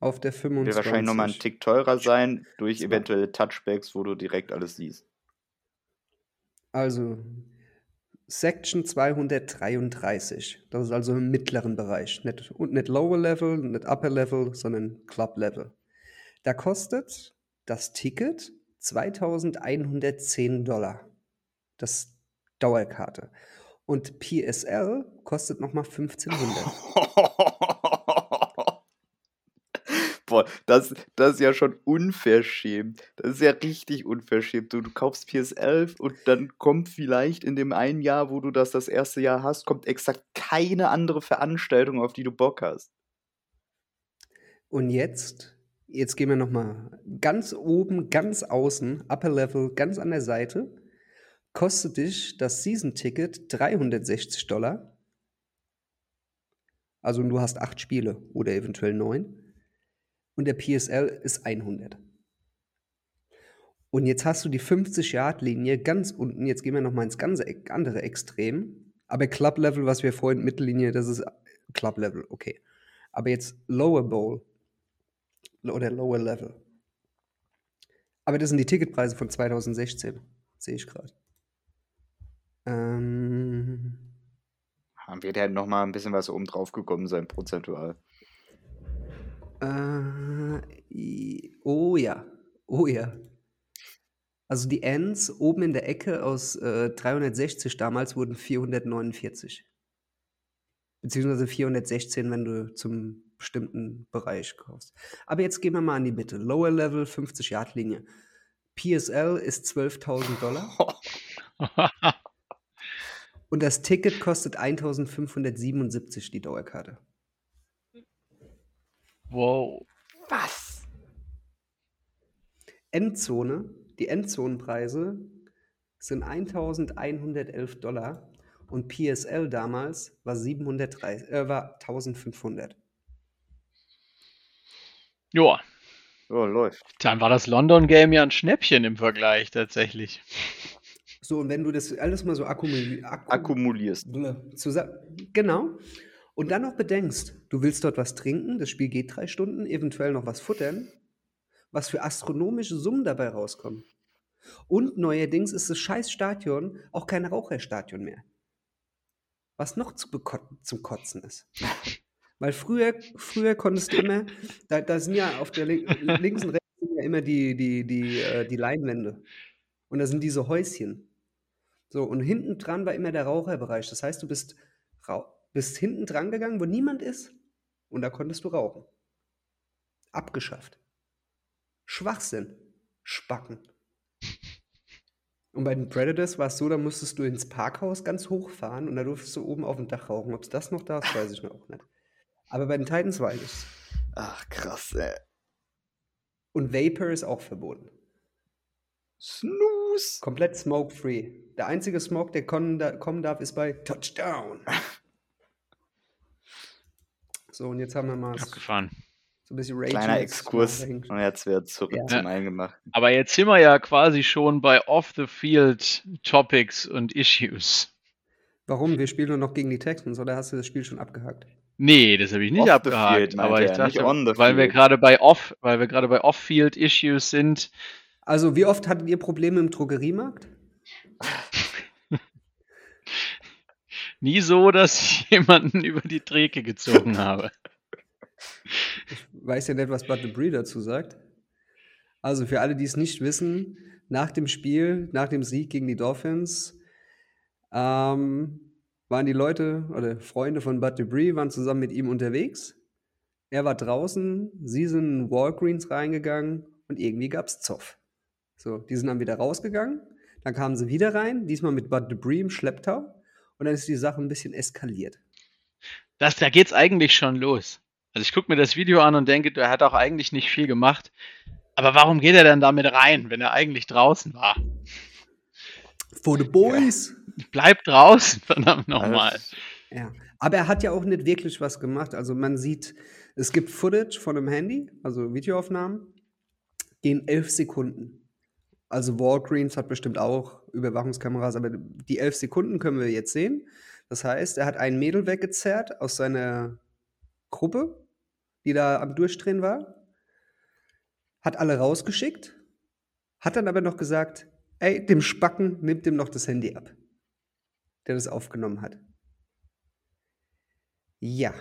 Speaker 5: Auf der 25.
Speaker 6: Wird wahrscheinlich nochmal ein Tick teurer sein, durch eventuelle Touchbacks, wo du direkt alles siehst.
Speaker 5: Also, Section 233. Das ist also im mittleren Bereich. Nicht, und nicht Lower Level, nicht Upper Level, sondern Club Level. Da kostet das Ticket 2110 Dollar. Das Dauerkarte. Und PSL kostet nochmal 1500.
Speaker 6: Boah, das, das ist ja schon unverschämt. Das ist ja richtig unverschämt. Du, du kaufst PS11 und dann kommt vielleicht in dem einen Jahr, wo du das das erste Jahr hast, kommt exakt keine andere Veranstaltung, auf die du Bock hast.
Speaker 5: Und jetzt, jetzt gehen wir nochmal ganz oben, ganz außen, Upper Level, ganz an der Seite, kostet dich das Season-Ticket 360 Dollar. Also du hast acht Spiele oder eventuell neun. Und der PSL ist 100. Und jetzt hast du die 50-Yard-Linie ganz unten. Jetzt gehen wir nochmal ins ganze andere Extrem. Aber Club-Level, was wir vorhin Mittellinie, das ist Club-Level, okay. Aber jetzt Lower Bowl oder Lower Level. Aber das sind die Ticketpreise von 2016, sehe ich gerade. Ähm,
Speaker 6: Dann wird halt nochmal ein bisschen was oben drauf gekommen sein, prozentual.
Speaker 5: Äh, oh ja, oh ja. Also die Ends oben in der Ecke aus äh, 360 damals wurden 449. Beziehungsweise 416, wenn du zum bestimmten Bereich kaufst. Aber jetzt gehen wir mal an die Mitte. Lower Level, 50 Yard Linie. PSL ist 12.000 Dollar und das Ticket kostet 1.577 die Dauerkarte.
Speaker 7: Wow.
Speaker 6: Was?
Speaker 5: Endzone, die Endzonenpreise sind 1111 Dollar und PSL damals war, 730, äh, war 1500.
Speaker 7: Ja,
Speaker 6: So, läuft.
Speaker 7: dann war das London Game ja ein Schnäppchen im Vergleich tatsächlich.
Speaker 5: So, und wenn du das alles mal so akkumuli akku
Speaker 6: Akkumulierst.
Speaker 5: zusammen, genau, und dann noch bedenkst, du willst dort was trinken, das Spiel geht drei Stunden, eventuell noch was futtern, was für astronomische Summen dabei rauskommen. Und neuerdings ist das scheiß Stadion auch kein Raucherstadion mehr. Was noch zu zum Kotzen ist. Weil früher, früher konntest du immer, da, da sind ja auf der lin links und rechts sind ja immer die, die, die, äh, die Leinwände. Und da sind diese Häuschen. So, und hinten dran war immer der Raucherbereich. Das heißt, du bist, rau bist hinten dran gegangen, wo niemand ist, und da konntest du rauchen. Abgeschafft. Schwachsinn. Spacken. Und bei den Predators war es so, da musstest du ins Parkhaus ganz hoch fahren und da durftest du oben auf dem Dach rauchen. Ob es das noch da ist, weiß ich noch auch nicht. Aber bei den Titans weiß ich's.
Speaker 6: Ach, krass, ey.
Speaker 5: Und Vapor ist auch verboten.
Speaker 6: Snooze.
Speaker 5: Komplett smoke-free. Der einzige Smoke, der kommen darf, ist bei Touchdown. So, und jetzt haben wir mal so
Speaker 7: Abgefahren.
Speaker 5: ein bisschen Rage.
Speaker 6: Kleiner Exkurs. Und jetzt wieder zurück
Speaker 5: Ja.
Speaker 6: zum Eingemachten.
Speaker 7: Aber jetzt sind wir ja quasi schon bei Off-the-Field-Topics und Issues.
Speaker 5: Warum? Wir spielen nur noch gegen die Texans oder hast du das Spiel schon abgehakt?
Speaker 7: Nee, das habe ich nicht
Speaker 6: Off
Speaker 7: abgehakt.
Speaker 6: field,
Speaker 7: aber ich
Speaker 6: nicht
Speaker 7: dachte, weil wir gerade bei Off, weil wir gerade bei Off-Field-Issues sind,
Speaker 5: Also, wie oft hattet ihr Probleme im Drogeriemarkt?
Speaker 7: nie so, dass ich jemanden über die Theke gezogen habe.
Speaker 5: weiß ja nicht, was Bud Debris dazu sagt. Also für alle, die es nicht wissen, nach dem Spiel, nach dem Sieg gegen die Dolphins, ähm, waren die Leute oder Freunde von Bud Debris waren zusammen mit ihm unterwegs. Er war draußen, sie sind in Walgreens reingegangen und irgendwie gab es Zoff. So, die sind dann wieder rausgegangen, dann kamen sie wieder rein, diesmal mit Bud Debris im Schlepptau und dann ist die Sache ein bisschen eskaliert.
Speaker 7: Das, da geht's eigentlich schon los. Also ich gucke mir das Video an und denke, der hat auch eigentlich nicht viel gemacht. Aber warum geht er dann damit rein, wenn er eigentlich draußen war?
Speaker 5: For the boys!
Speaker 7: Bleib draußen, verdammt nochmal.
Speaker 5: Ja, aber er hat ja auch nicht wirklich was gemacht. Also man sieht, es gibt Footage von einem Handy, also Videoaufnahmen, gehen elf Sekunden. Also Walgreens hat bestimmt auch Überwachungskameras, aber die elf Sekunden können wir jetzt sehen. Das heißt, er hat ein Mädel weggezerrt aus seiner Gruppe, die da am Durchdrehen war, hat alle rausgeschickt, hat dann aber noch gesagt, ey, dem Spacken nimmt dem noch das Handy ab, der das aufgenommen hat. Ja.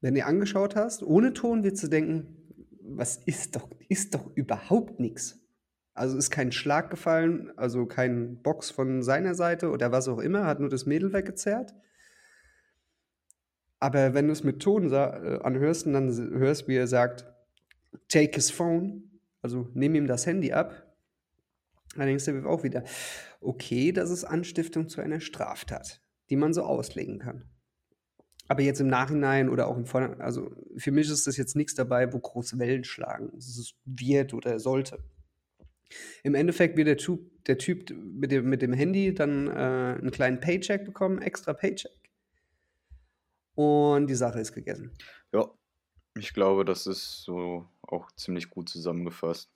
Speaker 5: Wenn du angeschaut hast, ohne Ton wirst du denken, was ist doch, ist doch überhaupt nichts. Also ist kein Schlag gefallen, also kein Box von seiner Seite oder was auch immer, hat nur das Mädel weggezerrt. Aber wenn du es mit Ton äh, anhörst und dann hörst, wie er sagt, take his phone, also nimm ihm das Handy ab, dann denkst du auch wieder, okay, das ist Anstiftung zu einer Straftat, die man so auslegen kann. Aber jetzt im Nachhinein oder auch im Vorhinein, also für mich ist das jetzt nichts dabei, wo große Wellen schlagen. Es wird oder sollte. Im Endeffekt wird der Typ, der typ mit, dem, mit dem Handy dann äh, einen kleinen Paycheck bekommen, extra Paycheck. Und die Sache ist gegessen.
Speaker 6: Ja, ich glaube, das ist so auch ziemlich gut zusammengefasst.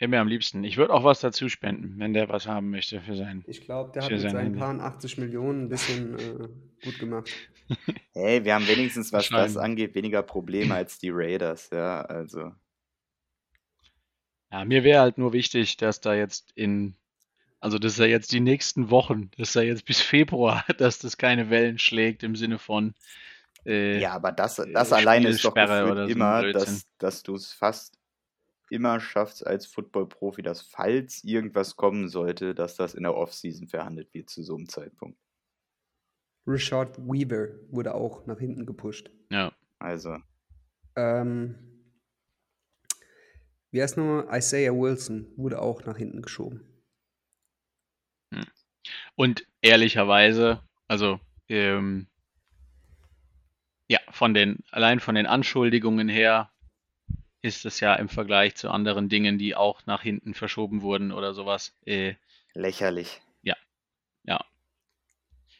Speaker 7: Ja, mir am liebsten. Ich würde auch was dazu spenden, wenn der was haben möchte für sein.
Speaker 5: Ich glaube, der hat mit
Speaker 7: sein
Speaker 5: seinen
Speaker 7: Handy.
Speaker 5: paar 80 Millionen ein bisschen äh, gut gemacht.
Speaker 6: Hey, wir haben wenigstens, was das angeht, weniger Probleme als die Raiders, ja, also.
Speaker 7: Ja, mir wäre halt nur wichtig, dass da jetzt in, also dass er jetzt die nächsten Wochen, dass er jetzt bis Februar, dass das keine Wellen schlägt im Sinne von, äh,
Speaker 6: Ja, aber das, das
Speaker 7: äh,
Speaker 6: alleine ist doch
Speaker 7: so
Speaker 6: immer,
Speaker 7: Blödsinn.
Speaker 6: dass, dass du es fast immer schaffst als Football-Profi, dass falls irgendwas kommen sollte, dass das in der Offseason verhandelt wird zu so einem Zeitpunkt.
Speaker 5: Richard Weaver wurde auch nach hinten gepusht.
Speaker 7: ja.
Speaker 6: Also,
Speaker 5: Ähm, wie heißt nochmal? Isaiah Wilson wurde auch nach hinten geschoben.
Speaker 7: Und ehrlicherweise, also ähm, ja, von den, allein von den Anschuldigungen her ist es ja im Vergleich zu anderen Dingen, die auch nach hinten verschoben wurden oder sowas, äh,
Speaker 6: lächerlich.
Speaker 7: ja,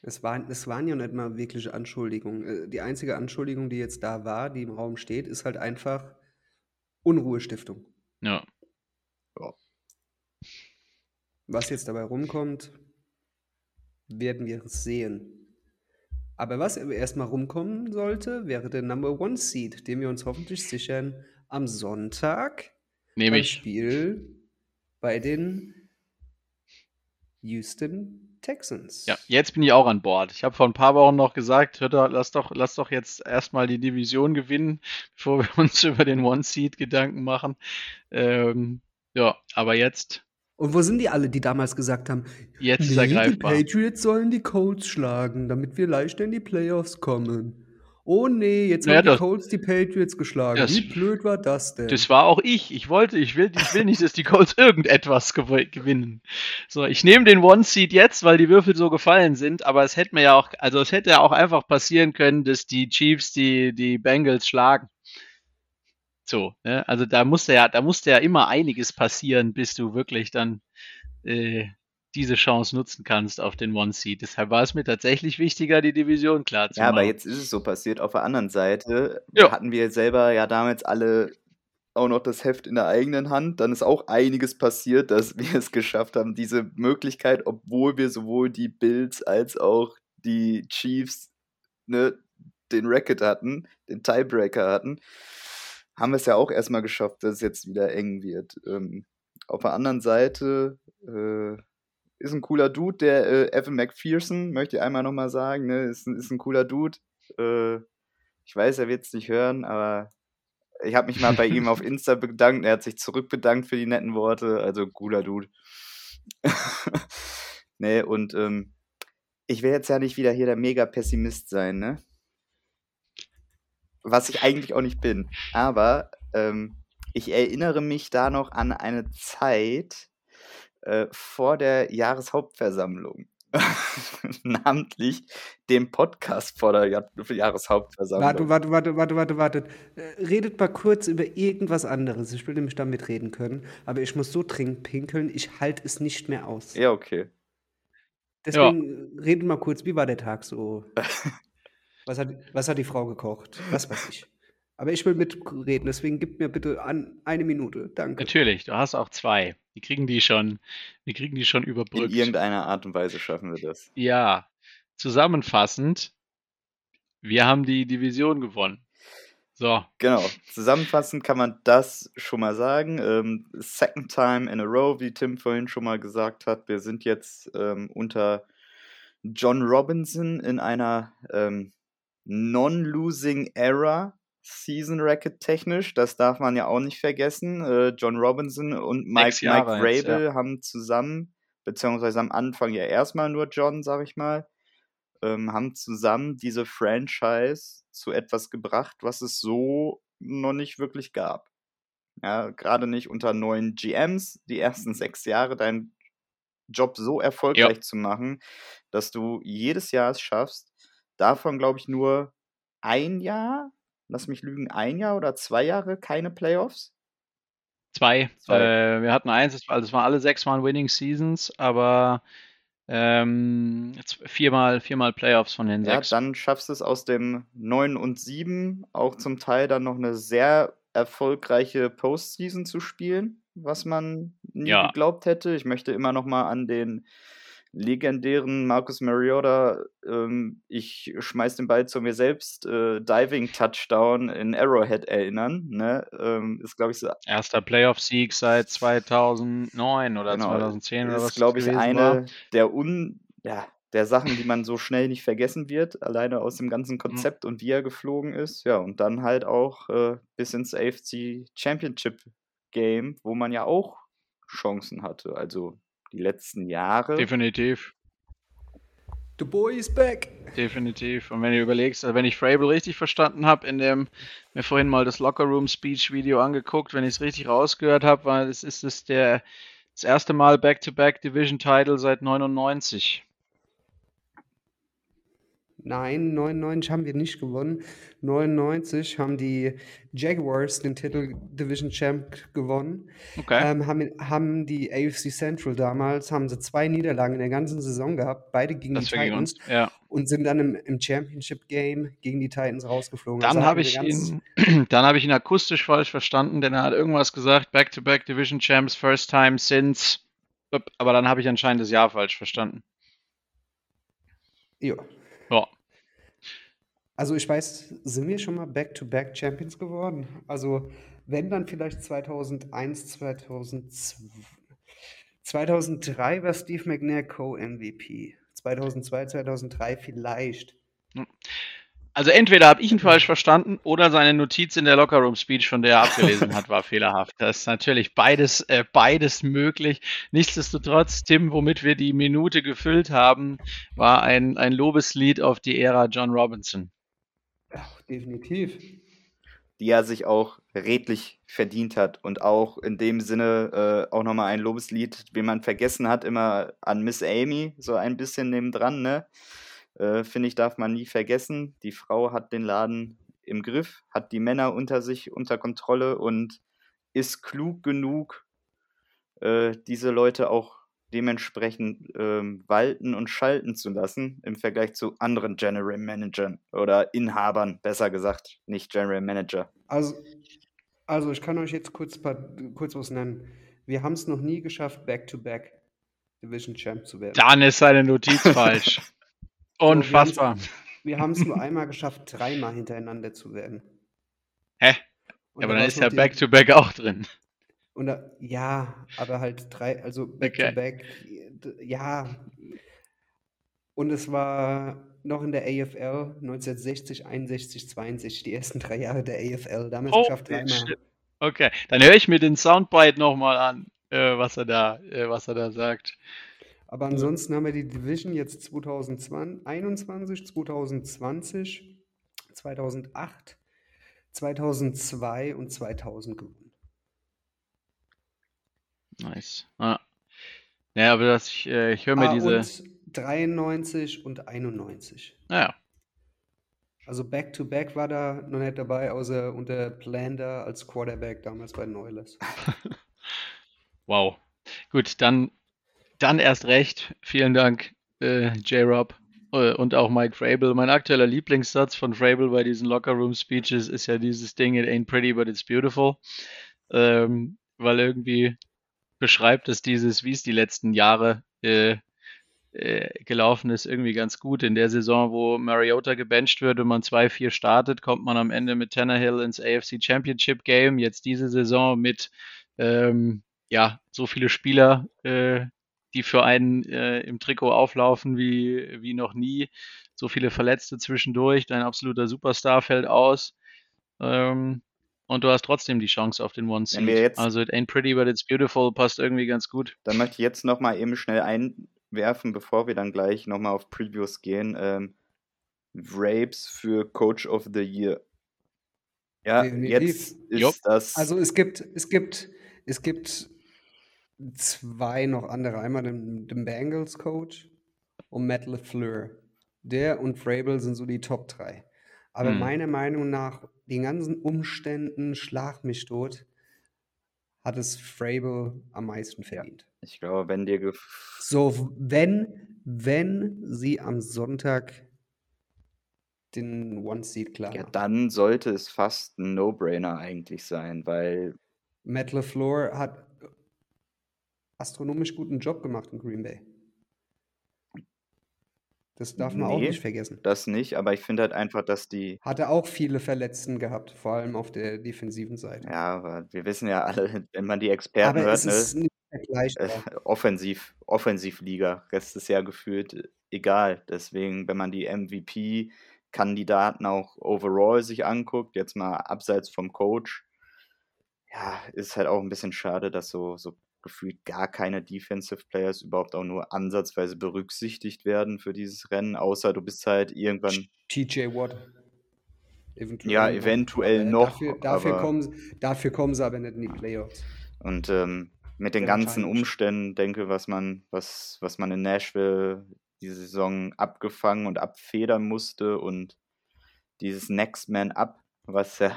Speaker 5: Es waren, es waren ja nicht mal wirkliche Anschuldigungen. Äh, Die einzige Anschuldigung, die jetzt da war, die im Raum steht, ist halt einfach Unruhestiftung.
Speaker 7: Ja.
Speaker 5: Was jetzt dabei rumkommt, werden wir sehen. Aber was erstmal rumkommen sollte, wäre der Number One Seed, den wir uns hoffentlich sichern am Sonntag
Speaker 7: Nehme
Speaker 5: beim
Speaker 7: ich.
Speaker 5: Spiel bei den Houston Texans.
Speaker 7: Ja, jetzt bin ich auch an Bord. Ich habe vor ein paar Wochen noch gesagt, hör doch, lass doch, lass doch jetzt erstmal die Division gewinnen, bevor wir uns über den One Seed Gedanken machen. Ähm, ja, aber jetzt,
Speaker 5: Und wo sind die alle, die damals gesagt haben,
Speaker 7: jetzt ist er
Speaker 5: nee, die. Patriots sollen die Colts schlagen, damit wir leichter in die Playoffs kommen. Oh nee, jetzt
Speaker 7: Naja,
Speaker 5: haben die Colts die Patriots geschlagen.
Speaker 7: das-
Speaker 5: Wie blöd war das denn?
Speaker 7: Das war auch ich. Ich wollte, ich will, ich will nicht, dass die Colts irgendetwas gew gewinnen. So, ich nehme den One Seed jetzt, weil die Würfel so gefallen sind, aber es hätte mir ja auch, also es hätte ja auch einfach passieren können, dass die Chiefs die, die Bengals schlagen. So, ne? Also da musste ja, da musste ja immer einiges passieren, bis du wirklich dann äh, diese Chance nutzen kannst auf den One Seed. Deshalb war es mir tatsächlich wichtiger, die Division klar zu
Speaker 6: Ja, aber
Speaker 7: machen.
Speaker 6: jetzt ist es so passiert. Auf der anderen Seite
Speaker 7: Ja.
Speaker 6: hatten wir selber ja damals alle auch noch das Heft in der eigenen Hand. Dann ist auch einiges passiert, dass wir es geschafft haben, diese Möglichkeit, obwohl wir sowohl die Bills als auch die Chiefs ne, den Racket hatten, den Tiebreaker hatten, haben wir es ja auch erstmal geschafft, dass es jetzt wieder eng wird. Ähm, auf der anderen Seite äh, ist ein cooler Dude, der äh, Evan McPherson, möchte ich einmal nochmal sagen, ne, ist, ein- ist ein cooler Dude. Äh, ich weiß, er wird es nicht hören, aber ich habe mich mal bei ihm auf Insta bedankt. Er hat sich zurückbedankt für die netten Worte. Also cooler Dude. nee, und ähm, ich will jetzt ja nicht wieder hier der Mega-Pessimist sein, ne? Was ich eigentlich auch nicht bin. Aber ähm, ich erinnere mich da noch an eine Zeit äh, vor der Jahreshauptversammlung. Namentlich dem Podcast vor der Ja- Jahreshauptversammlung.
Speaker 5: Warte, warte, warte, warte, warte, warte. Äh, Redet mal kurz über irgendwas anderes. Ich will nämlich da mitreden können, aber ich muss so dringend pinkeln, ich halte es nicht mehr aus.
Speaker 6: Ja, okay.
Speaker 5: Deswegen äh, redet mal kurz, wie war der Tag so? Was hat, was hat die Frau gekocht? Was weiß ich. Aber ich will mitreden, deswegen gib mir bitte an eine Minute. Danke.
Speaker 7: Natürlich, du hast auch zwei. Die kriegen die schon, die kriegen die schon
Speaker 6: In
Speaker 7: überbrückt.
Speaker 6: irgendeiner Art und Weise schaffen wir das.
Speaker 7: Ja, zusammenfassend, wir haben die Division gewonnen. So,
Speaker 6: Genau. Zusammenfassend kann man das schon mal sagen. Ähm, second time in a row, wie Tim vorhin schon mal gesagt hat. Wir sind jetzt ähm, unter John Robinson in einer ähm, Non-Losing Era. Season Racket technisch, das darf man ja auch nicht vergessen. Äh, John Robinson und Mike, Mike
Speaker 7: jetzt, ja.
Speaker 6: Haben zusammen, beziehungsweise am Anfang ja erstmal nur John, sag ich mal, ähm, haben zusammen diese Franchise zu etwas gebracht, was es so noch nicht wirklich gab. Ja, gerade nicht unter neuen GMs, die ersten sechs Jahre deinen Job so erfolgreich zu machen, dass du jedes Jahr es schaffst. Davon glaube ich nur ein Jahr, lass mich lügen, ein Jahr oder zwei Jahre keine Playoffs.
Speaker 7: zwei.
Speaker 6: Zwei.
Speaker 7: Äh, wir hatten eins, das war, das waren alle sechs Mal Winning Seasons, aber ähm, viermal, viermal Playoffs von den
Speaker 6: Ja,
Speaker 7: sechs.
Speaker 6: dann schaffst du es aus dem 9 und 7 auch zum Teil dann noch eine sehr erfolgreiche Postseason zu spielen, was man nie
Speaker 7: Ja.
Speaker 6: geglaubt hätte. Ich möchte immer noch mal an den legendären Marcus Mariota, ähm, ich schmeiß den Ball zu mir selbst, äh, Diving Touchdown in Arrowhead erinnern. Ne? Ähm, ist, glaube ich, so
Speaker 7: Erster Playoff-Sieg seit 2009 oder
Speaker 6: Genau,
Speaker 7: 2010 oder was
Speaker 6: ist,
Speaker 7: das
Speaker 6: glaube ich, eine
Speaker 7: war.
Speaker 6: der un ja, der Sachen, die man so schnell nicht vergessen wird, alleine aus dem
Speaker 7: Mhm.
Speaker 6: ganzen Konzept und wie er geflogen ist. Ja, und dann halt auch äh, bis ins AFC Championship Game, wo man ja auch Chancen hatte. Also die letzten Jahre.
Speaker 7: Definitiv.
Speaker 5: The boy is back.
Speaker 7: Definitiv. Und wenn du überlegst, also wenn ich Frable richtig verstanden habe, in dem mir vorhin mal das Locker Room Speech Video angeguckt, wenn ich es richtig rausgehört habe, war es ist es der das erste Mal Back-to-Back Division Title seit 99.
Speaker 5: Nein, 99 haben wir nicht gewonnen. 99 haben die Jaguars den Titel Division Champ gewonnen.
Speaker 7: Okay.
Speaker 5: Ähm, haben, haben die AFC Central damals, haben sie zwei Niederlagen in der ganzen Saison gehabt, beide gegen
Speaker 7: das
Speaker 5: die
Speaker 7: war gegen uns.
Speaker 5: Titans
Speaker 7: Ja.
Speaker 5: und sind dann im, im Championship Game gegen die Titans rausgeflogen.
Speaker 7: Dann
Speaker 5: Also
Speaker 7: habe ich ihn, dann habe ich ihn akustisch falsch verstanden, denn er hat irgendwas gesagt, Back-to-Back Division Champs, first time since Aber dann habe ich anscheinend das Jahr falsch verstanden.
Speaker 5: Ja.
Speaker 7: Ja.
Speaker 5: Also ich weiß, sind wir schon mal Back-to-Back Champions geworden? Also wenn dann vielleicht 2001, 2002. 2003 war Steve McNair Co-MVP. 2002, 2003 vielleicht.
Speaker 7: Also entweder habe ich ihn falsch verstanden oder seine Notiz in der Lockerroom-Speech, von der er abgelesen hat, war fehlerhaft. Das ist natürlich beides, äh, beides möglich. Nichtsdestotrotz, Tim, womit wir die Minute gefüllt haben, war ein, ein Lobeslied auf die Ära John Robinson.
Speaker 5: Ja, definitiv.
Speaker 6: Die er sich auch redlich verdient hat und auch in dem Sinne äh, auch nochmal ein Lobeslied, wie man vergessen hat, immer an Miss Amy, so ein bisschen nebendran, ne? Äh, Finde ich, darf man nie vergessen. Die Frau hat den Laden im Griff, hat die Männer unter sich unter Kontrolle und ist klug genug, äh, diese Leute auch dementsprechend ähm, walten und schalten zu lassen im Vergleich zu anderen General Managern oder Inhabern, besser gesagt, nicht General Manager.
Speaker 5: Also, also ich kann euch jetzt kurz, kurz was nennen. Wir haben es noch nie geschafft, Back-to-Back Division Champ zu werden.
Speaker 7: Dann ist seine Notiz falsch. Unfassbar.
Speaker 5: Wir haben es nur einmal geschafft, dreimal hintereinander zu werden.
Speaker 7: Hä?
Speaker 5: Und
Speaker 7: aber
Speaker 5: da
Speaker 7: dann ist ja
Speaker 5: die-
Speaker 7: Back-to-Back auch drin.
Speaker 5: Und da, ja, aber halt drei, also back
Speaker 7: Okay.
Speaker 5: to back, ja. Und es war noch in der AFL 1960, 61, 62, die ersten drei Jahre der AFL. Da haben wir es
Speaker 7: Oh,
Speaker 5: geschafft, dreimal.
Speaker 7: Okay, dann höre ich mir den Soundbite nochmal an, äh, was er da, äh, was er da sagt.
Speaker 5: Aber ansonsten haben wir die Division jetzt 2021, 2020, 2008, 2002 und 2000 gewonnen.
Speaker 7: Nice. Ah. Ja, aber das, ich, äh, ich höre mir
Speaker 5: Ah,
Speaker 7: diese.
Speaker 5: und 93 und 91.
Speaker 7: Naja,
Speaker 5: Also Back-to-Back war da noch nicht dabei, außer unter Plander als Quarterback damals bei Oilers.
Speaker 7: wow. Gut, dann, dann erst recht. Vielen Dank, äh, J-Rob äh, und auch Mike Vrabel. Mein aktueller Lieblingssatz von Vrabel bei diesen Locker-Room-Speeches ist ja dieses Ding, it ain't pretty, but it's beautiful. Ähm, weil irgendwie beschreibt es dieses, wie es die letzten Jahre äh, äh, gelaufen ist, irgendwie ganz gut. In der Saison, wo Mariota gebencht wird und man 2-4 startet, kommt man am Ende mit Tannehill ins AFC Championship Game. Jetzt diese Saison mit ähm, ja, so viele Spieler, äh, die für einen äh, im Trikot auflaufen wie, wie noch nie. So viele Verletzte zwischendurch. Dein absoluter Superstar fällt aus. Ähm, und du hast trotzdem die Chance auf den One Seed.
Speaker 6: jetzt-
Speaker 7: Also it ain't pretty, but it's beautiful passt irgendwie ganz gut.
Speaker 6: Dann möchte ich jetzt nochmal eben schnell einwerfen, bevor wir dann gleich nochmal auf Previews gehen. Ähm, Rapes für Coach of the Year. Ja,
Speaker 5: Definitiv.
Speaker 6: jetzt ist
Speaker 7: Jupp.
Speaker 6: das.
Speaker 5: Also es gibt, es gibt, es gibt zwei noch andere. Einmal den, den Bengals Coach und Matt LeFleur. Der und Vrabel sind so die Top 3. Aber
Speaker 7: Hm.
Speaker 5: meiner Meinung nach, den ganzen Umständen, schlag mich tot, hat es Vrabel am meisten verdient.
Speaker 6: ich glaube, wenn dir
Speaker 5: So, wenn, wenn sie am Sonntag den One Seed klar
Speaker 6: ja, dann sollte es fast ein No-Brainer eigentlich sein, weil
Speaker 5: Matt LeFleur hat astronomisch guten Job gemacht in Green Bay. Das darf man auch
Speaker 6: Nee.
Speaker 5: nicht vergessen.
Speaker 6: das nicht, aber ich finde halt einfach, dass die,
Speaker 5: Hatte auch viele Verletzten gehabt, vor allem auf der defensiven Seite.
Speaker 6: ja, aber wir wissen ja alle, wenn man die Experten
Speaker 5: Aber
Speaker 6: hört,
Speaker 5: es
Speaker 6: ne,
Speaker 5: ist nicht
Speaker 6: äh, offensiv, Offensivliga, Rest ist ja gefühlt egal. Deswegen, wenn man die MVP-Kandidaten auch overall sich anguckt, jetzt mal abseits vom Coach, ja, ist halt auch ein bisschen schade, dass so, so gefühlt gar keine Defensive Players überhaupt auch nur ansatzweise berücksichtigt werden für dieses Rennen, außer du bist halt irgendwann,
Speaker 5: TJ Watt. Eventuell
Speaker 6: ja, eventuell noch,
Speaker 5: Dafür, dafür, kommen, sie- dafür kommen sie aber nicht in die Playoffs.
Speaker 6: Und ähm, mit den
Speaker 5: Sehr
Speaker 6: ganzen. Umständen, denke, was man, was, was man in Nashville diese Saison abgefangen und abfedern musste und dieses Next Man Up, was ja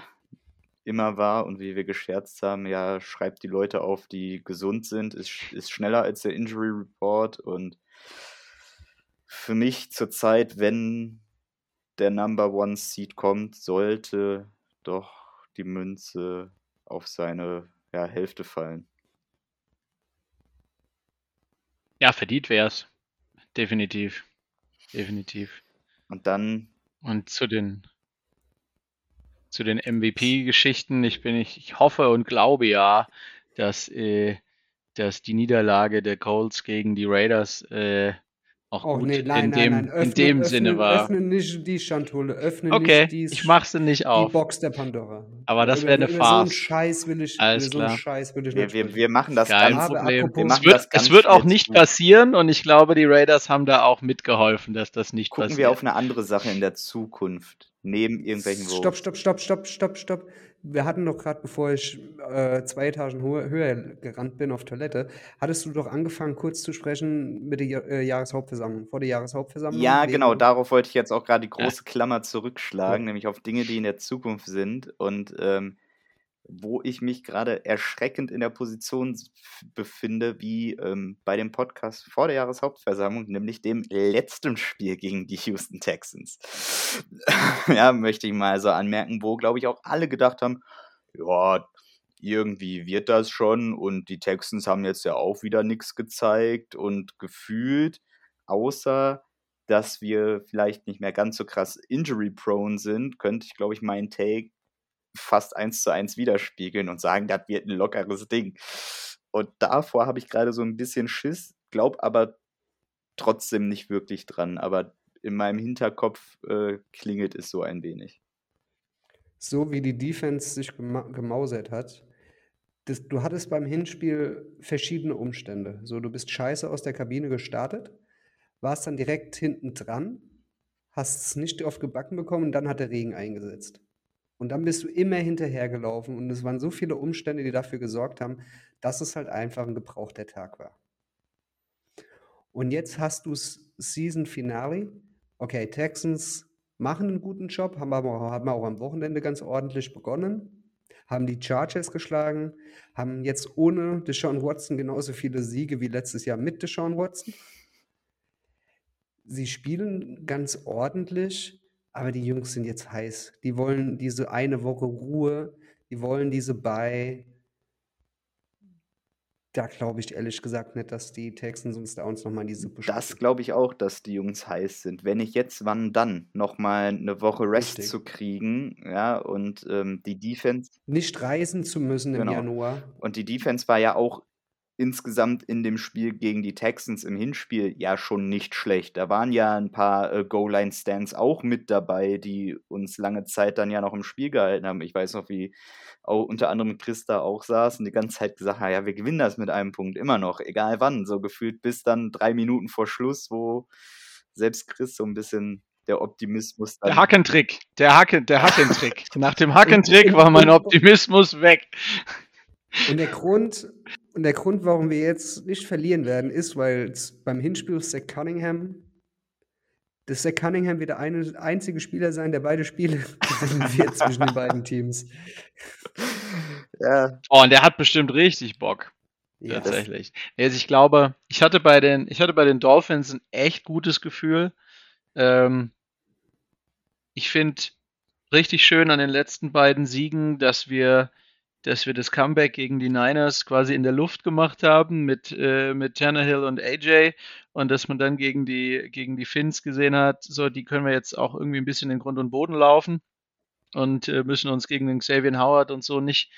Speaker 6: immer war und wie wir gescherzt haben, ja, schreibt die Leute auf, die gesund sind, ist, ist schneller als der Injury Report und für mich zurzeit, wenn der Number One Seed kommt, sollte doch die Münze auf seine ja, Hälfte fallen.
Speaker 7: Ja, verdient wär's. Definitiv. Definitiv.
Speaker 6: Und dann,
Speaker 7: Und zu den zu den MVP-Geschichten, ich bin, ich, ich hoffe und glaube ja, dass, äh, dass die Niederlage der Colts gegen die Raiders äh, auch
Speaker 5: Oh
Speaker 7: gut
Speaker 5: nee,
Speaker 7: in
Speaker 5: nein, nein,
Speaker 7: dem,
Speaker 5: nein.
Speaker 7: in
Speaker 5: Öffne,
Speaker 7: dem
Speaker 5: öffne,
Speaker 7: Sinne war.
Speaker 5: öffne nicht die Schandhulle, öffne
Speaker 7: Okay,
Speaker 5: nicht die,
Speaker 7: ich mach sie nicht
Speaker 5: die
Speaker 7: auf.
Speaker 5: Box der Pandora.
Speaker 7: Aber das wäre eine
Speaker 5: über so einen
Speaker 7: Farce.
Speaker 5: Scheiß will ich,
Speaker 7: Alles
Speaker 5: über so einen
Speaker 7: klar.
Speaker 5: Scheiß will ich
Speaker 6: wir,
Speaker 5: nicht
Speaker 6: wir,
Speaker 5: sprechen.
Speaker 6: wir machen das
Speaker 7: Kein
Speaker 6: ganz,
Speaker 7: Problem.
Speaker 5: apropos-
Speaker 6: wir
Speaker 7: Es
Speaker 6: machen
Speaker 7: wird,
Speaker 6: das ganz
Speaker 7: es wird auch nicht passieren und ich glaube, die Raiders haben da auch mitgeholfen, dass das nicht
Speaker 6: Gucken
Speaker 7: passiert.
Speaker 6: wir auf eine andere Sache in der Zukunft, neben irgendwelchen
Speaker 5: Stopp, stopp, stopp, stopp, stopp, stopp. Wir hatten doch gerade, bevor ich äh, zwei Etagen höher, gerannt bin auf Toilette, hattest du doch angefangen, kurz zu sprechen mit der äh, Jahreshauptversammlung, vor der Jahreshauptversammlung.
Speaker 6: Ja, genau, darauf wollte ich jetzt auch gerade die große Klammer zurückschlagen,
Speaker 5: Ja.
Speaker 6: nämlich auf Dinge, die in der Zukunft sind und ähm, wo ich mich gerade erschreckend in der Position befinde, wie ähm, bei dem Podcast vor der Jahreshauptversammlung, nämlich dem letzten Spiel gegen die Houston Texans. ja, möchte ich mal so anmerken, wo, glaube ich, auch alle gedacht haben, ja, irgendwie wird das schon und die Texans haben jetzt ja auch wieder nichts gezeigt und gefühlt, außer dass wir vielleicht nicht mehr ganz so krass injury-prone sind, könnte ich, glaube ich, meinen Take fast eins zu eins widerspiegeln und sagen, das wird ein lockeres Ding. Und davor habe ich gerade so ein bisschen Schiss, glaube aber trotzdem nicht wirklich dran. Aber in meinem Hinterkopf äh, klingelt es so ein wenig.
Speaker 5: so wie die Defense sich gema gemausert hat, das, du hattest beim Hinspiel verschiedene Umstände. So, du bist scheiße aus der Kabine gestartet, warst dann direkt hinten dran, hast es nicht oft gebacken bekommen dann hat der Regen eingesetzt. Und dann bist du immer hinterhergelaufen und es waren so viele Umstände, die dafür gesorgt haben, dass es halt einfach ein gebrauchter Tag war. Und jetzt hast du das Season Finale. Okay, Texans machen einen guten Job, haben aber haben auch am Wochenende ganz ordentlich begonnen, haben die Chargers geschlagen, haben jetzt ohne Deshaun Watson genauso viele Siege wie letztes Jahr mit Deshaun Watson. Sie spielen ganz ordentlich, aber die Jungs sind jetzt heiß. Die wollen diese eine Woche Ruhe, die wollen diese Bye. Da glaube ich ehrlich gesagt nicht, dass die Texans uns da uns nochmal in die Suppe
Speaker 6: Das
Speaker 5: spucken.
Speaker 6: glaube ich auch, dass die Jungs heiß sind. Wenn nicht jetzt, wann dann? Nochmal eine Woche Rest
Speaker 5: Richtig.
Speaker 6: zu kriegen, ja, und ähm, die Defense,
Speaker 5: Nicht reisen zu müssen im
Speaker 6: Genau.
Speaker 5: Januar.
Speaker 6: und die Defense war ja auch insgesamt in dem Spiel gegen die Texans im Hinspiel ja schon nicht schlecht. Da waren ja ein paar äh, Goal-Line-Stands auch mit dabei, die uns lange Zeit dann ja noch im Spiel gehalten haben. Ich weiß noch, wie auch unter anderem Chris da auch saß und die ganze Zeit gesagt hat, ja, wir gewinnen das mit einem Punkt, immer noch, egal wann, so gefühlt bis dann drei Minuten vor Schluss, wo selbst Chris so ein bisschen der Optimismus
Speaker 7: Der Hackentrick, der Hacken, der Hackentrick. Nach dem Hackentrick war mein Optimismus weg.
Speaker 5: Und der Grund, und der Grund, warum wir jetzt nicht verlieren werden, ist, weil es beim Hinspiel Zach Cunningham, dass Zach Cunningham wird der eine, einzige Spieler sein, der beide Spiele gewinnen wird zwischen den beiden Teams.
Speaker 6: ja,
Speaker 7: Oh, und der hat bestimmt richtig Bock.
Speaker 5: Ja,
Speaker 7: Tatsächlich. Also ich glaube, ich hatte bei den, ich hatte bei den Dolphins ein echt gutes Gefühl. Ähm, ich finde richtig schön an den letzten beiden Siegen, dass wir, dass wir das Comeback gegen die Niners quasi in der Luft gemacht haben mit, äh, mit Tannehill und AJ und dass man dann gegen die, gegen die Finns gesehen hat, so, die können wir jetzt auch irgendwie ein bisschen in Grund und Boden laufen und äh, müssen uns gegen den Xavier Howard und so nicht,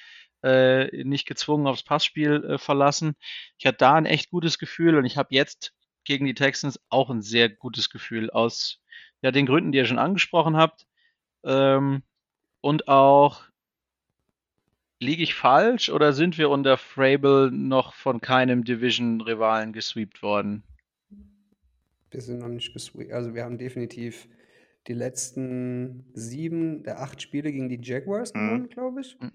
Speaker 7: äh, nicht gezwungen aufs Passspiel äh, verlassen. Ich hatte da ein echt gutes Gefühl und ich habe jetzt gegen die Texans auch ein sehr gutes Gefühl aus ja, den Gründen, die ihr schon angesprochen habt. Ähm, und auch, liege ich falsch oder sind wir unter Frable noch von keinem Division-Rivalen gesweept worden?
Speaker 5: wir sind noch nicht gesweept. Also wir haben definitiv die letzten sieben der acht Spiele gegen die Jaguars
Speaker 6: Mhm.
Speaker 5: gewonnen, glaube ich.
Speaker 7: Mhm.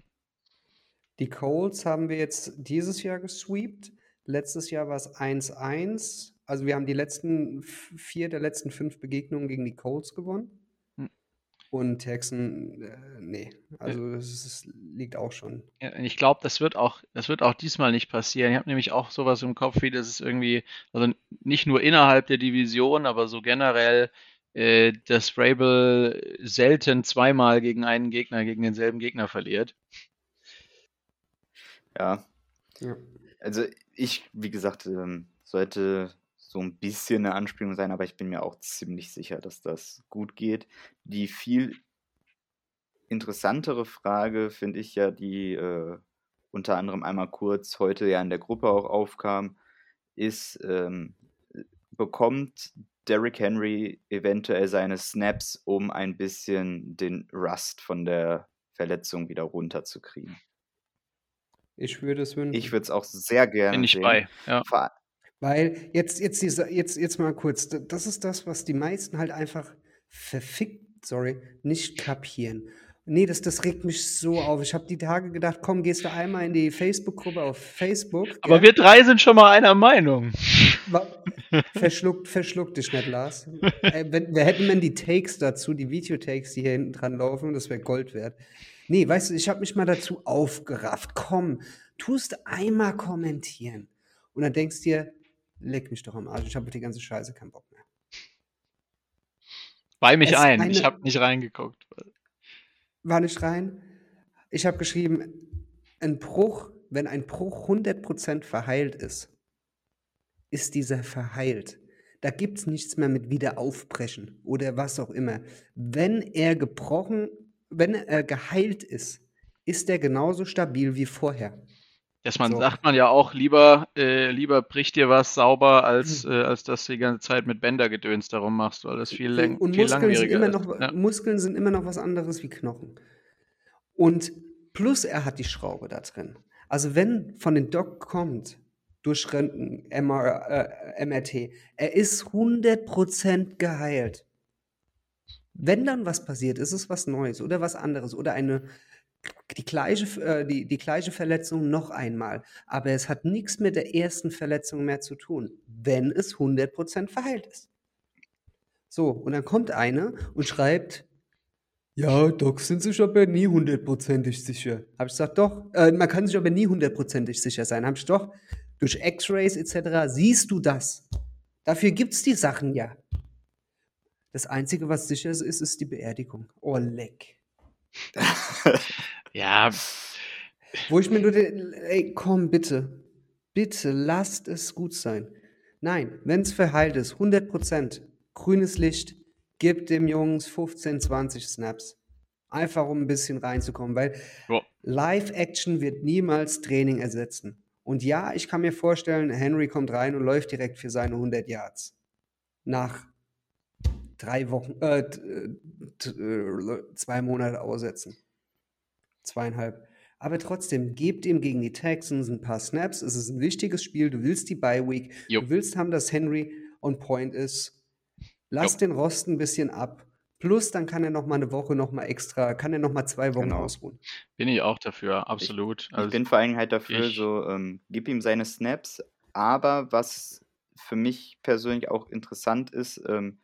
Speaker 5: Die Colts haben wir jetzt dieses Jahr gesweept. Letztes Jahr war es 1-1. Also wir haben die letzten vier der letzten fünf Begegnungen gegen die Colts gewonnen. Und Texan, äh, nee, also es liegt auch schon.
Speaker 7: Ja, ich glaube, das wird auch, das wird auch diesmal nicht passieren. Ich habe nämlich auch sowas im Kopf, wie das ist irgendwie, also nicht nur innerhalb der Division, aber so generell, äh, dass Vrabel selten zweimal gegen einen Gegner, gegen denselben Gegner verliert.
Speaker 6: ja.
Speaker 5: Ja.
Speaker 6: Also ich, wie gesagt, ähm, sollte so ein bisschen eine Anspielung sein, aber ich bin mir auch ziemlich sicher, dass das gut geht. Die viel interessantere Frage finde ich ja, die äh, unter anderem einmal kurz heute ja in der Gruppe auch aufkam, ist, ähm, bekommt Derrick Henry eventuell seine Snaps, um ein bisschen den Rust von der Verletzung wieder runterzukriegen?
Speaker 5: Ich würde es wünschen.
Speaker 6: Ich würde es auch sehr gerne
Speaker 7: Bin ich
Speaker 6: sehen.
Speaker 7: bei. Ja.
Speaker 6: Vor-
Speaker 5: Weil jetzt, jetzt, diese, jetzt, jetzt mal kurz, das ist das, was die meisten halt einfach verfickt, sorry, nicht kapieren. Nee, das, das regt mich so auf. Ich habe die Tage gedacht, komm, gehst du einmal in die Facebook-Gruppe auf Facebook.
Speaker 7: Aber
Speaker 5: gell?
Speaker 7: wir drei sind schon mal einer Meinung.
Speaker 5: Verschluckt, verschluckt dich nicht, Lars. Wenn, wir hätten dann die Takes dazu, die Videotakes, die hier hinten dran laufen, das wäre Gold wert. Nee, weißt du, ich habe mich mal dazu aufgerafft. Komm, tust einmal kommentieren. Und dann denkst dir, leck mich doch am Arsch, ich habe die ganze Scheiße keinen Bock mehr.
Speaker 7: Bei mich
Speaker 5: Es
Speaker 7: ein.
Speaker 5: eine-
Speaker 7: Ich habe nicht reingeguckt.
Speaker 5: War nicht rein. Ich habe geschrieben, ein Bruch, wenn ein Bruch 100% verheilt ist, ist dieser verheilt. Da gibt es nichts mehr mit wieder aufbrechen oder was auch immer. Wenn er gebrochen, wenn er geheilt ist, ist er genauso stabil wie vorher.
Speaker 7: Das man
Speaker 5: So.
Speaker 7: sagt man ja auch, lieber, äh, lieber bricht dir was sauber,
Speaker 5: Mhm.
Speaker 7: als, äh, als dass du die ganze Zeit mit Bändergedöns darum machst, weil das viel, läng
Speaker 5: Und
Speaker 7: viel
Speaker 5: Muskeln sind,
Speaker 7: langwieriger
Speaker 5: immer
Speaker 7: ist.
Speaker 5: noch,
Speaker 7: Ja.
Speaker 5: Muskeln sind immer noch was anderes wie Knochen. Und plus er hat die Schraube da drin. Also wenn von den Doc kommt, durch Röntgen, MR, äh, MRT, er ist 100% geheilt. Wenn dann was passiert, ist es was Neues oder was anderes oder eine die gleiche, äh, die, die gleiche Verletzung noch einmal. Aber es hat nichts mit der ersten Verletzung mehr zu tun, wenn es 100% verheilt ist. So, und dann kommt einer und schreibt, ja, Docs sind sich aber nie hundertprozentig sicher. Habe ich gesagt, doch, äh, man kann sich aber nie hundertprozentig sicher sein. Habe ich doch, durch X-Rays etc. siehst du das. Dafür gibt es die Sachen ja. Das Einzige, was sicher ist, ist die Beerdigung. Oh, leck.
Speaker 7: Ja,
Speaker 5: Wo ich mir nur, den, ey, komm, bitte, bitte, lasst es gut sein. Nein, wenn es verheilt ist, 100%, grünes Licht, gib dem Jungs 15, 20 Snaps. Einfach um ein bisschen reinzukommen, weil
Speaker 7: Ja.
Speaker 5: Live-Action wird niemals Training ersetzen. Und ja, ich kann mir vorstellen, Henry kommt rein und läuft direkt für seine 100 Yards. Nach drei Wochen, äh, t- äh, zwei Monate aussetzen. Zweieinhalb. Aber trotzdem, gebt ihm gegen die Texans ein paar Snaps. Es ist ein wichtiges Spiel. Du willst die Bye Week.
Speaker 7: Jo.
Speaker 5: Du willst haben, dass Henry on point ist. Lass den Rost ein bisschen ab. Plus, dann kann er noch mal eine Woche noch mal extra, kann er noch mal zwei Wochen
Speaker 6: Genau.
Speaker 5: ausruhen.
Speaker 7: bin ich auch dafür, absolut.
Speaker 6: Ich
Speaker 7: Also,
Speaker 6: bin vor allem halt dafür,
Speaker 7: ich-
Speaker 6: so, ähm, gib ihm seine Snaps, aber was für mich persönlich auch interessant ist, ähm,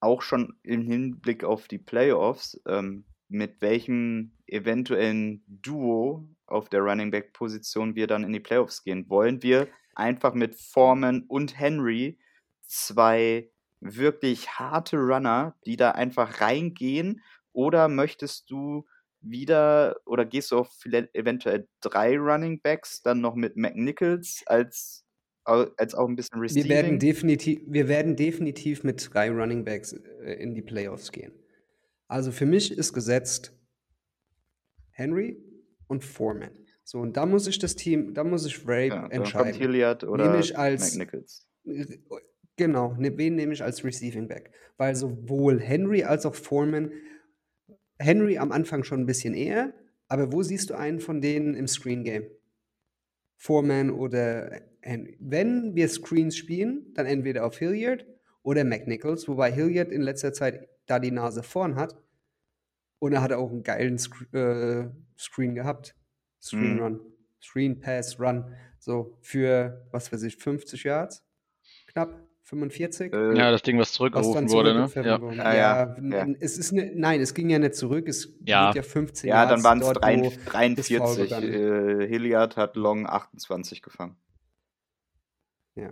Speaker 6: auch schon im Hinblick auf die Playoffs, ähm, mit welchem eventuellen Duo auf der Running Back Position wir dann in die Playoffs gehen. Wollen wir einfach mit Foreman und Henry zwei wirklich harte Runner, die da einfach reingehen, oder möchtest du wieder oder gehst du auf vielleicht eventuell drei Running Backs, dann noch mit McNichols als, als auch ein bisschen
Speaker 5: Wir werden,
Speaker 6: Receiving?
Speaker 5: definitiv, wir werden definitiv mit drei Running Backs äh, in die Playoffs gehen. Also für mich ist gesetzt Henry und Foreman. So, und da muss ich das Team, da muss ich Ray
Speaker 6: Ja, kommt
Speaker 5: entscheiden.
Speaker 6: Hilliard oder
Speaker 5: Nehme ich als-
Speaker 6: McNichols.
Speaker 5: Genau, ne, wen nehme ich als Receiving Back? Weil sowohl Henry als auch Foreman, Henry am Anfang schon ein bisschen eher, aber wo siehst du einen von denen im Screen Game? Foreman oder Henry. Wenn wir Screens spielen, dann entweder auf Hilliard oder McNichols, wobei Hilliard in letzter Zeit da die Nase vorn hat. Und er hat auch einen geilen Sc äh, Screen gehabt. Screen
Speaker 6: Mhm.
Speaker 5: Run. Screen Pass Run. So für, was weiß ich, 50 Yards? Knapp? 45?
Speaker 6: Äh,
Speaker 7: ja, das Ding, was
Speaker 5: was
Speaker 7: zurückgerufen
Speaker 5: dann
Speaker 7: wurde, ne?
Speaker 5: zurückgepfiffen
Speaker 7: Ja.
Speaker 5: wurde.
Speaker 6: Ah, ja,
Speaker 5: n-
Speaker 6: ja.
Speaker 5: Es ist ne, nein, es ging ja nicht zurück, es
Speaker 7: Ja.
Speaker 5: geht ja 15
Speaker 6: ja, dann waren es
Speaker 5: dort, wo das Foul
Speaker 6: 43.
Speaker 5: begann.
Speaker 6: Äh, Hilliard hat Long 28 gefangen.
Speaker 5: Ja.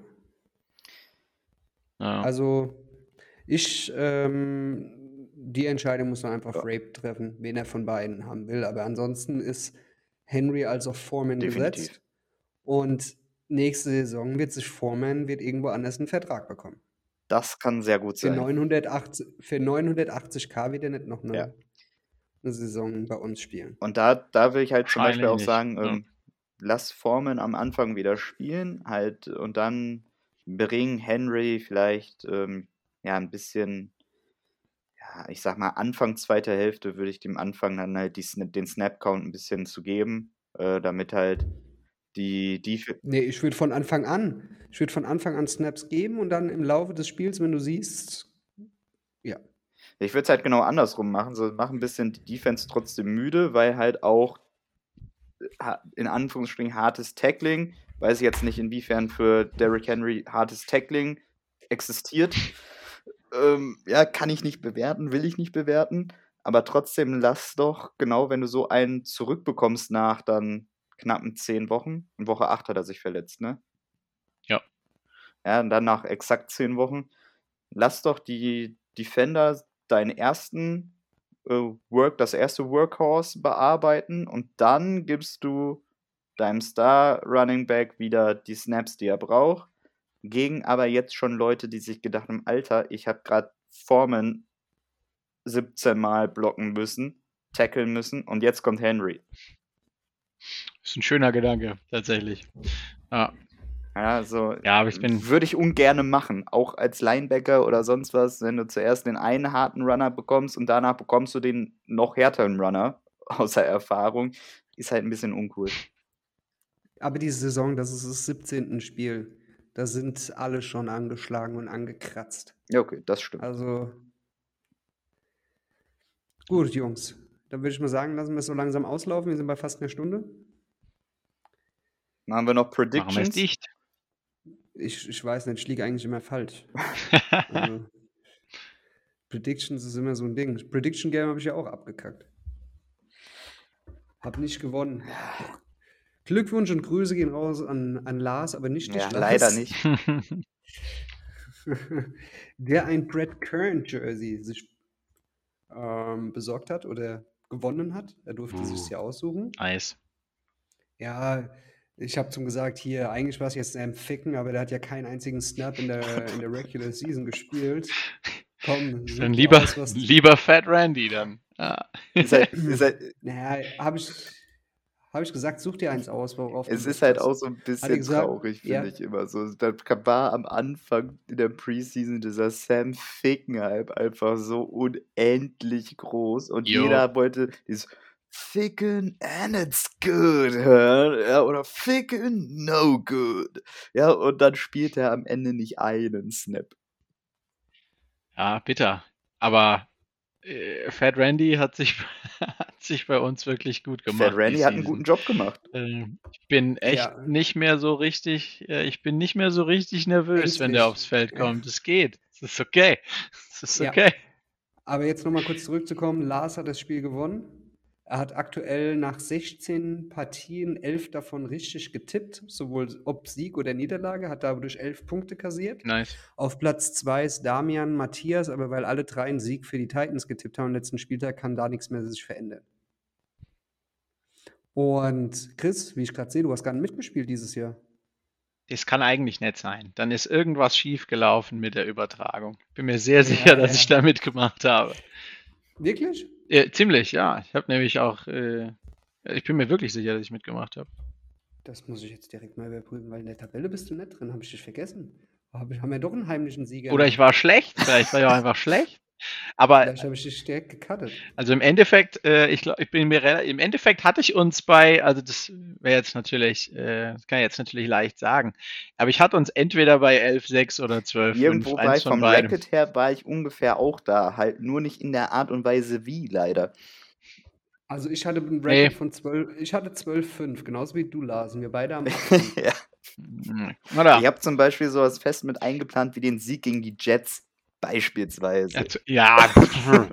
Speaker 7: Ja.
Speaker 5: Also, ich, ähm, die Entscheidung muss man einfach
Speaker 6: Ja.
Speaker 5: Rape treffen, wen er von beiden haben will. Aber ansonsten ist Henry als auch Foreman
Speaker 6: Definitiv.
Speaker 5: gesetzt. Und nächste Saison wird sich Foreman wird irgendwo anders einen Vertrag bekommen.
Speaker 6: Das kann sehr gut
Speaker 5: Für
Speaker 6: sein.
Speaker 5: 980, für 980k wird er nicht noch eine,
Speaker 6: Ja.
Speaker 5: eine Saison bei uns spielen.
Speaker 6: Und da, da will ich halt zum Beispiel auch sagen,
Speaker 7: nicht, ja.
Speaker 6: ähm, lass Foreman am Anfang wieder spielen, halt, und dann bring Henry vielleicht ähm, ja ein bisschen, ich sag mal, Anfang zweiter Hälfte würde ich dem Anfang dann halt die, den Snap-Count ein bisschen zu geben, äh, damit halt die, die
Speaker 5: Nee, ich würde von Anfang an, ich würde von Anfang an Snaps geben und dann im Laufe des Spiels, wenn du siehst, ja.
Speaker 6: Ich würde es halt genau andersrum machen. So mach ein bisschen die Defense trotzdem müde, weil halt auch äh, in Anführungsstrichen hartes Tackling, weiß ich jetzt nicht inwiefern für Derrick Henry hartes Tackling existiert. Ähm, ja, kann ich nicht bewerten, will ich nicht bewerten. Aber trotzdem lass doch, genau wenn du so einen zurückbekommst nach dann knappen zehn Wochen, in Woche 8 hat er sich verletzt, ne?
Speaker 7: Ja.
Speaker 6: Ja, und dann nach exakt zehn Wochen, lass doch die Defender deinen ersten äh, Work, das erste Workhorse bearbeiten und dann gibst du deinem Star Running Back wieder die Snaps, die er braucht. Gegen aber jetzt schon Leute, die sich gedacht haben, Alter, ich habe gerade Foreman 17 Mal blocken müssen, tackeln müssen und jetzt kommt Henry.
Speaker 7: Ist ein schöner Gedanke, tatsächlich. Ja,
Speaker 6: Ja, so
Speaker 7: ja aber ich bin,
Speaker 6: würde ich ungerne machen, auch als Linebacker oder sonst was, wenn du zuerst den einen harten Runner bekommst und danach bekommst du den noch härteren Runner außer Erfahrung, ist halt ein bisschen uncool.
Speaker 5: Aber diese Saison, das ist das 17. Spiel. Da sind alle schon angeschlagen und angekratzt.
Speaker 6: Ja, okay, das stimmt.
Speaker 5: Also. Gut, Jungs. Dann würde ich mal sagen, lassen wir es so langsam auslaufen. Wir sind bei fast einer Stunde.
Speaker 6: Dann haben wir noch
Speaker 7: machen wir
Speaker 6: Predictions.
Speaker 7: dicht.
Speaker 5: Ich, ich weiß nicht, ich liege eigentlich immer falsch. Also, Predictions ist immer so ein Ding. Prediction Game habe ich ja auch abgekackt. Hab nicht gewonnen. Glückwunsch und Grüße gehen raus an, an Lars, aber nicht dich,
Speaker 6: Ja,
Speaker 5: Lars,
Speaker 6: leider nicht.
Speaker 5: Der ein Brad Current Jersey sich ähm, besorgt hat oder gewonnen hat. Er durfte
Speaker 7: Uh.
Speaker 5: sich ja aussuchen.
Speaker 7: nice.
Speaker 5: Ja, ich habe zum gesagt, hier, eigentlich war es jetzt Sam Ficken, aber der hat ja keinen einzigen Snap in der, in der Regular Season gespielt. Komm,
Speaker 7: Dann lieber,
Speaker 5: aus,
Speaker 7: lieber Fat Randy dann. Ja.
Speaker 6: Ist halt, ist halt,
Speaker 5: Naja, habe ich, hab ich gesagt, such dir eins aus, worauf du
Speaker 6: es ist halt auch so ein bisschen
Speaker 5: gesagt,
Speaker 6: traurig, finde
Speaker 5: ja.
Speaker 6: ich immer so. Da war am Anfang in der Preseason dieser Sam Ficken-Hype einfach so unendlich groß und
Speaker 7: Jo.
Speaker 6: jeder wollte dieses Ficken and it's good hören, ja, oder Ficken no good. Ja, und dann spielt er am Ende nicht einen Snap.
Speaker 7: Ja, bitter. Aber Fat Randy hat sich, hat sich bei uns wirklich gut gemacht.
Speaker 6: Fat Randy hat einen guten Job gemacht.
Speaker 7: Ähm, Ich bin echt
Speaker 5: Ja.
Speaker 7: nicht mehr so richtig, äh, ich bin nicht mehr so richtig nervös, wenn der aufs Feld kommt. Es geht. Es ist okay. Es ist
Speaker 5: Ja.
Speaker 7: okay.
Speaker 5: Aber jetzt nochmal kurz zurückzukommen. Lars hat das Spiel gewonnen. Er hat aktuell nach 16 Partien 11 davon richtig getippt, sowohl ob Sieg oder Niederlage, hat dadurch 11 Punkte kassiert.
Speaker 7: Nice.
Speaker 5: Auf Platz 2 ist Damian Matthias, aber weil alle drei einen Sieg für die Titans getippt haben am letzten Spieltag, kann da nichts mehr sich verändern. Und Chris, wie ich gerade sehe, du hast gar nicht mitgespielt dieses Jahr.
Speaker 7: Das kann eigentlich nicht sein. Dann ist irgendwas schief gelaufen mit der Übertragung. Bin mir sehr sicher, dass
Speaker 5: ja.
Speaker 7: ich da mitgemacht habe.
Speaker 5: Wirklich?
Speaker 7: Äh, ziemlich, ja. Ich habe nämlich auch, äh, ich bin mir wirklich sicher, dass ich mitgemacht habe.
Speaker 5: Das muss ich jetzt direkt mal überprüfen, weil in der Tabelle bist du nicht drin, habe ich dich vergessen. Hab ich- Haben wir doch einen heimlichen Sieger.
Speaker 7: Oder ich war schlecht, vielleicht war ich auch einfach schlecht. Aber
Speaker 5: Vielleicht habe ich dich direkt gecuttet.
Speaker 7: Also im Endeffekt, äh, ich glaube, ich bin mir rela- im Endeffekt hatte ich uns bei, also das wäre jetzt natürlich, äh, das kann ich jetzt natürlich leicht sagen, aber ich hatte uns entweder bei 11,6 oder 12,5,
Speaker 6: Irgendwo war
Speaker 7: eins
Speaker 6: ich
Speaker 7: von
Speaker 6: vom
Speaker 7: beidem.
Speaker 6: Racket her, war ich ungefähr auch da. Halt nur nicht in der Art und Weise wie, leider.
Speaker 5: Also ich hatte einen
Speaker 7: Nee.
Speaker 5: Rating von 12, ich hatte 12,5, genauso wie du, Lars. Und wir beide haben 8.
Speaker 6: ja. Ich habe zum Beispiel sowas fest mit eingeplant wie den Sieg gegen die Jets beispielsweise.
Speaker 7: Ja, zu- Ja,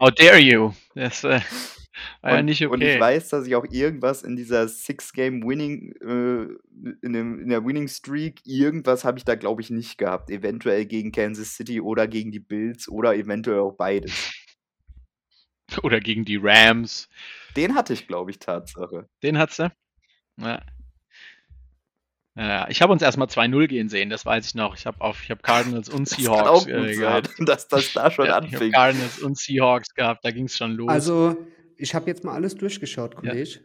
Speaker 7: how dare you? Das äh, war ja
Speaker 6: und,
Speaker 7: nicht
Speaker 6: und ich
Speaker 7: okay.
Speaker 6: weiß, dass ich auch irgendwas in dieser Six-Game-Winning, äh, in, dem, in der Winning-Streak, irgendwas habe ich da, glaube ich, nicht gehabt. Eventuell gegen Kansas City oder gegen die Bills oder eventuell auch beides.
Speaker 7: Oder gegen die Rams.
Speaker 6: Den hatte ich, glaube ich, Tatsache.
Speaker 7: Den hat's du? Ja. Ja, ich habe uns erstmal 2-0 gehen sehen, das weiß ich noch. Ich habe auf, ich habe Cardinals und
Speaker 6: Das kann auch
Speaker 7: Seahawks
Speaker 6: gut
Speaker 7: äh,
Speaker 6: sein,
Speaker 7: gehabt.
Speaker 6: dass das da schon
Speaker 7: Ja, ich habe
Speaker 6: anfing.
Speaker 7: Cardinals und Seahawks gehabt, da ging es schon los.
Speaker 5: Also, ich habe jetzt mal alles durchgeschaut,
Speaker 7: Ja.
Speaker 5: Kollege.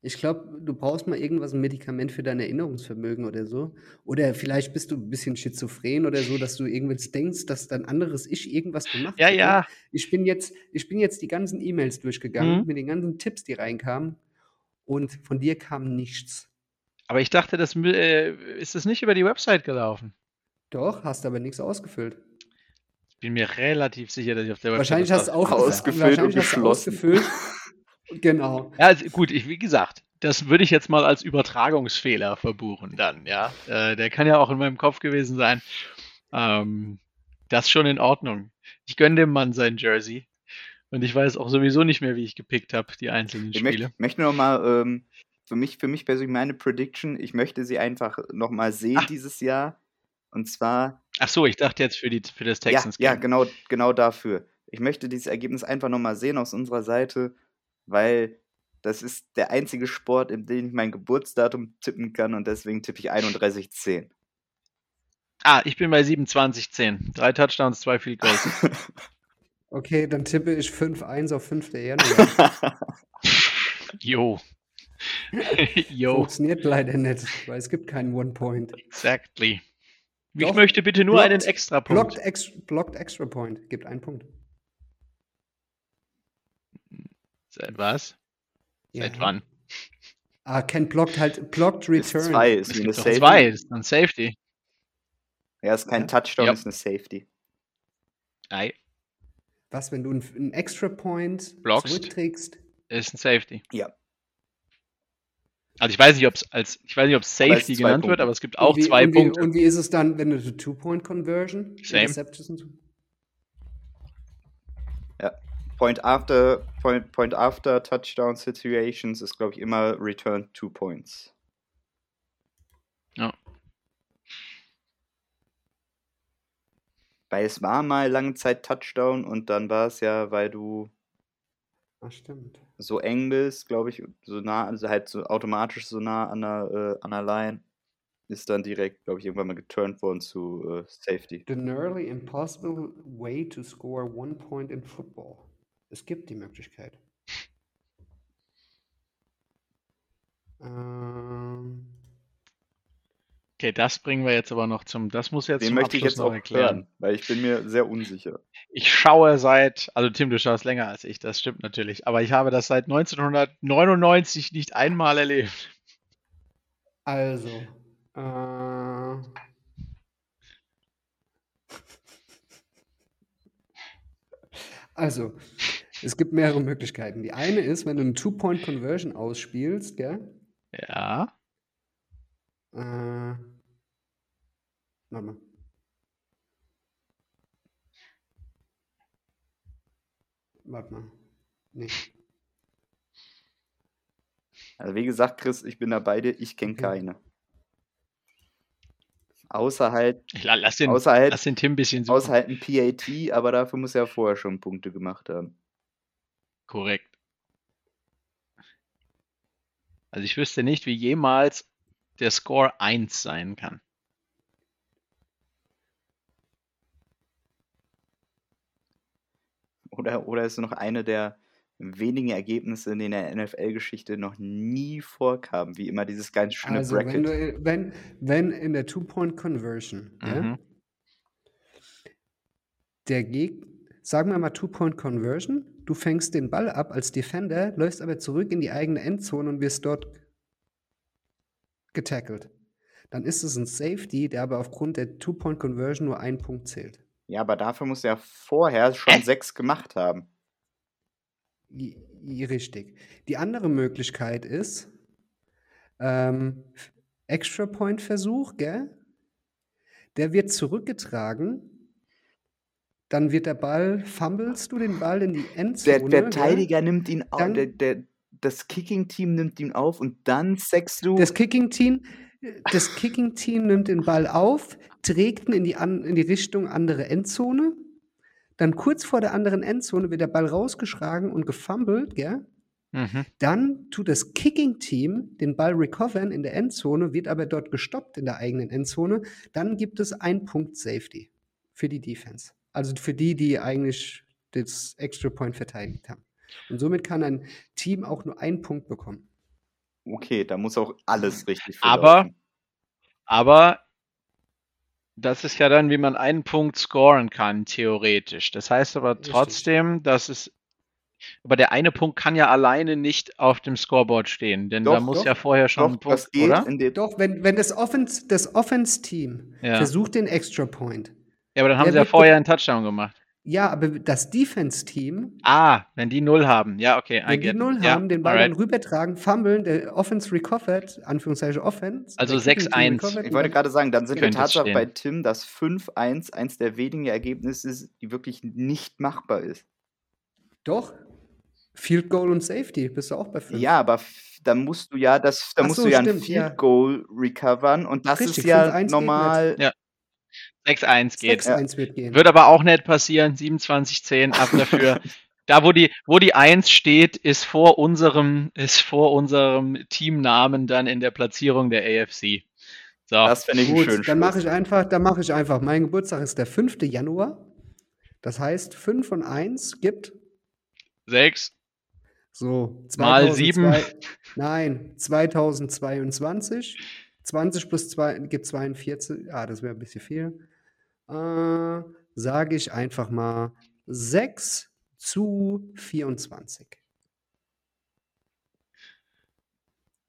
Speaker 5: Ich glaube, du brauchst mal irgendwas, ein Medikament für dein Erinnerungsvermögen oder so. Oder vielleicht bist du ein bisschen schizophren oder so, dass du irgendwas denkst, dass dein anderes Ich irgendwas gemacht
Speaker 7: ja,
Speaker 5: hätte.
Speaker 7: ja,
Speaker 5: Ich bin jetzt, ich bin jetzt die ganzen E-Mails durchgegangen
Speaker 7: Mhm.
Speaker 5: mit den ganzen Tipps, die reinkamen. Und von dir kam nichts.
Speaker 7: Aber ich dachte, das äh, ist es nicht über die Website gelaufen.
Speaker 5: Doch, hast aber nichts ausgefüllt.
Speaker 7: Ich bin mir relativ sicher, dass ich auf der Website
Speaker 5: Wahrscheinlich hast du auf,
Speaker 6: Ausgefüllt
Speaker 5: wahrscheinlich
Speaker 6: und
Speaker 5: hast du
Speaker 6: geschlossen.
Speaker 5: ausgefüllt. Genau.
Speaker 7: Ja, also gut, ich, wie gesagt, das würde ich jetzt mal als Übertragungsfehler verbuchen dann, ja. Äh, der kann ja auch in meinem Kopf gewesen sein. Ähm, das ist schon in Ordnung. Ich gönne dem Mann sein Jersey. Und ich weiß auch sowieso nicht mehr, wie ich gepickt habe, die einzelnen
Speaker 6: Ich möchte,
Speaker 7: Spiele.
Speaker 6: möchte nochmal, ähm, für mich, für mich persönlich meine Prediction, ich möchte sie einfach nochmal sehen
Speaker 7: Ah.
Speaker 6: dieses Jahr. Und zwar,
Speaker 7: Ach so, ich dachte jetzt für, die, für das
Speaker 6: ja,
Speaker 7: Texans
Speaker 6: ja,
Speaker 7: Game.
Speaker 6: genau, genau dafür. Ich möchte dieses Ergebnis einfach nochmal sehen aus unserer Seite, weil das ist der einzige Sport, in dem ich mein Geburtsdatum tippen kann und deswegen tippe ich 31-10.
Speaker 7: Ah, ich bin bei 27-10. Drei Touchdowns, zwei Field Goals.
Speaker 5: Okay, dann tippe ich 5-1 auf 5. Januar.
Speaker 7: Jo. Jo,
Speaker 5: Funktioniert leider nicht, weil es gibt keinen One-Point.
Speaker 7: exactly. Ich
Speaker 5: Doch,
Speaker 7: möchte bitte nur
Speaker 5: blockt-
Speaker 7: einen Extrapunkt.
Speaker 5: Blocked, ex blocked Extra Point gibt einen Punkt.
Speaker 7: Seit was? Seit
Speaker 5: Ja.
Speaker 7: wann?
Speaker 5: Ah, Ken blockt halt, blocked
Speaker 6: Ist
Speaker 5: Return.
Speaker 6: zwei, ist
Speaker 7: Es
Speaker 6: eine Safety.
Speaker 7: zwei, ist dann Safety.
Speaker 6: Ja, ist kein
Speaker 5: Ja.
Speaker 6: Touchdown,
Speaker 7: Ja.
Speaker 6: ist eine Safety.
Speaker 7: Ei,
Speaker 5: Was, wenn du einen, einen Extra Point
Speaker 7: Blockst.
Speaker 5: zurückträgst?
Speaker 7: ist ein Safety.
Speaker 6: Ja.
Speaker 7: Also ich weiß nicht, ob es als ich weiß nicht, ob Safety genannt wird,
Speaker 6: Punkte.
Speaker 7: aber es gibt auch
Speaker 5: wie,
Speaker 7: zwei
Speaker 5: und wie,
Speaker 7: Punkte.
Speaker 5: Und wie ist es dann, wenn du eine Two-Point-Conversion?
Speaker 7: Same.
Speaker 5: Interception?
Speaker 6: Point after, point, point after Touchdown Situations ist, glaube ich, immer Return two Points.
Speaker 7: Ja.
Speaker 6: Weil es war mal lange Zeit Touchdown und dann war es ja, weil du
Speaker 5: Ah, stimmt.
Speaker 6: so eng bist, glaube ich, so nah, also halt so automatisch so nah an der, äh, an der Line, ist dann direkt, glaube ich, irgendwann mal geturnt worden zu äh, Safety.
Speaker 5: The nearly impossible way to score one point in football. Es gibt die Möglichkeit. Ähm,
Speaker 7: Okay, das bringen wir jetzt aber noch zum. Das muss jetzt
Speaker 6: Den
Speaker 7: zum
Speaker 6: möchte ich
Speaker 7: Abschluss
Speaker 6: jetzt
Speaker 7: noch
Speaker 6: auch
Speaker 7: erklären.
Speaker 6: hören, weil ich bin mir sehr unsicher.
Speaker 7: Ich schaue seit, also Tim, du schaust länger als ich, das stimmt natürlich, aber ich habe das seit 1999 nicht einmal erlebt.
Speaker 5: also, äh, also, es gibt mehrere Möglichkeiten. Die eine ist, wenn du eine Two-Point-Conversion ausspielst, gell?
Speaker 7: Ja.
Speaker 5: Äh, warte mal. Warte mal. Nee.
Speaker 6: Also wie gesagt, Chris, ich bin da bei dir, ich kenne
Speaker 5: Okay.
Speaker 6: keine. Außer halt,
Speaker 7: lass den,
Speaker 6: außer halt,
Speaker 7: lass den Tim ein bisschen suchen.
Speaker 6: außer halt ein PAT, aber dafür muss er vorher schon Punkte gemacht haben.
Speaker 7: Korrekt. Also ich wüsste nicht, wie jemals der Score 1 sein kann.
Speaker 6: Oder, oder ist noch eine der wenigen Ergebnisse, in denen der NFL-Geschichte noch nie vorkam, wie immer dieses ganz schöne
Speaker 5: Also, wenn,
Speaker 6: Bracket.
Speaker 5: du, wenn, wenn in der Two-Point-Conversion, ja,
Speaker 7: Mhm.
Speaker 5: der Gegner, sagen wir mal Two-Point-Conversion, du fängst den Ball ab als Defender, läufst aber zurück in die eigene Endzone und wirst dort getackelt. Dann ist es ein Safety, der aber aufgrund der Two-Point-Conversion nur einen Punkt zählt.
Speaker 6: Ja, aber dafür muss er vorher schon sechs gemacht haben.
Speaker 5: Richtig. Die andere Möglichkeit ist, ähm, Extra-Point-Versuch, gell? Der wird zurückgetragen. Dann wird der Ball, fummelst du den Ball in die Endzone.
Speaker 6: Der
Speaker 5: gell?
Speaker 6: Verteidiger nimmt ihn auf, der, der, das Kicking-Team nimmt ihn auf und dann sagst du,
Speaker 5: Das Kicking-Team das Kicking-Team nimmt den Ball auf, trägt ihn in die, an, in die Richtung andere Endzone. Dann kurz vor der anderen Endzone wird der Ball rausgeschlagen und gefummelt, gell?
Speaker 7: Mhm.
Speaker 5: Dann tut das Kicking-Team den Ball recovern in der Endzone, wird aber dort gestoppt in der eigenen Endzone. Dann gibt es ein Punkt Safety für die Defense. Also für die, die eigentlich das Extra Point verteidigt haben. Und somit kann ein Team auch nur einen Punkt bekommen.
Speaker 6: Okay, da muss auch alles richtig
Speaker 7: Aber-. Aber das ist ja dann, wie man einen Punkt scoren kann, theoretisch. Das heißt aber
Speaker 5: Richtig.
Speaker 7: trotzdem, dass es. Aber der eine Punkt kann ja alleine nicht auf dem Scoreboard stehen, denn da
Speaker 6: Doch,
Speaker 7: muss
Speaker 5: doch,
Speaker 7: ja vorher schon
Speaker 6: Doch,
Speaker 7: ein Punkt, oder?
Speaker 5: Doch, wenn, wenn das Offense, das Offense-Team
Speaker 7: Ja.
Speaker 5: versucht den Extra Point.
Speaker 7: Ja, aber dann haben
Speaker 5: Der
Speaker 7: sie ja vorher einen Touchdown gemacht.
Speaker 5: Ja, aber das Defense-Team,
Speaker 7: Ah, wenn die Null haben. Ja, okay. I
Speaker 5: wenn die. Null
Speaker 7: ja,
Speaker 5: haben, den Ball
Speaker 7: alright.
Speaker 5: dann rübertragen, fummeln, der Offense recovered, Anführungszeichen Offense.
Speaker 7: Also
Speaker 5: der Kicking Team
Speaker 7: 6-1.
Speaker 5: recovered
Speaker 6: Ich wollte
Speaker 5: dann-
Speaker 6: gerade sagen, dann sind wir
Speaker 7: stehen.
Speaker 6: bei Tim, dass 5-1 eins der wenigen Ergebnisse ist, die wirklich nicht machbar ist.
Speaker 5: Doch. Field Goal und Safety, bist du auch bei 5.
Speaker 6: Ja, aber dann musst du ja das, da
Speaker 5: Ach
Speaker 6: musst
Speaker 5: so,
Speaker 6: du ja ein
Speaker 5: stimmt,
Speaker 6: Field
Speaker 5: ja.
Speaker 6: Goal recovern und das
Speaker 5: Richtig,
Speaker 6: ist ja
Speaker 5: 5-1 geht
Speaker 6: normal.
Speaker 7: Ja. 6-1 geht.
Speaker 5: 6-1 wird gehen.
Speaker 7: Wird aber auch nicht passieren. 27-10 ab dafür. da, wo die, wo die 1 steht, ist vor unserem, ist vor unserem Teamnamen dann in der Platzierung der AFC. So.
Speaker 6: Das fände ich
Speaker 5: Gut, dann mache ich einfach, dann mache ich einfach. Mein Geburtstag ist der 5. Januar. Das heißt, 5 und 1 gibt
Speaker 7: 6.
Speaker 5: so
Speaker 7: Mal sieben.
Speaker 5: Nein, 2022. 20 plus 2 gibt 42. Ah, das wäre ein bisschen viel. Äh, Sage ich einfach mal 6 zu 24.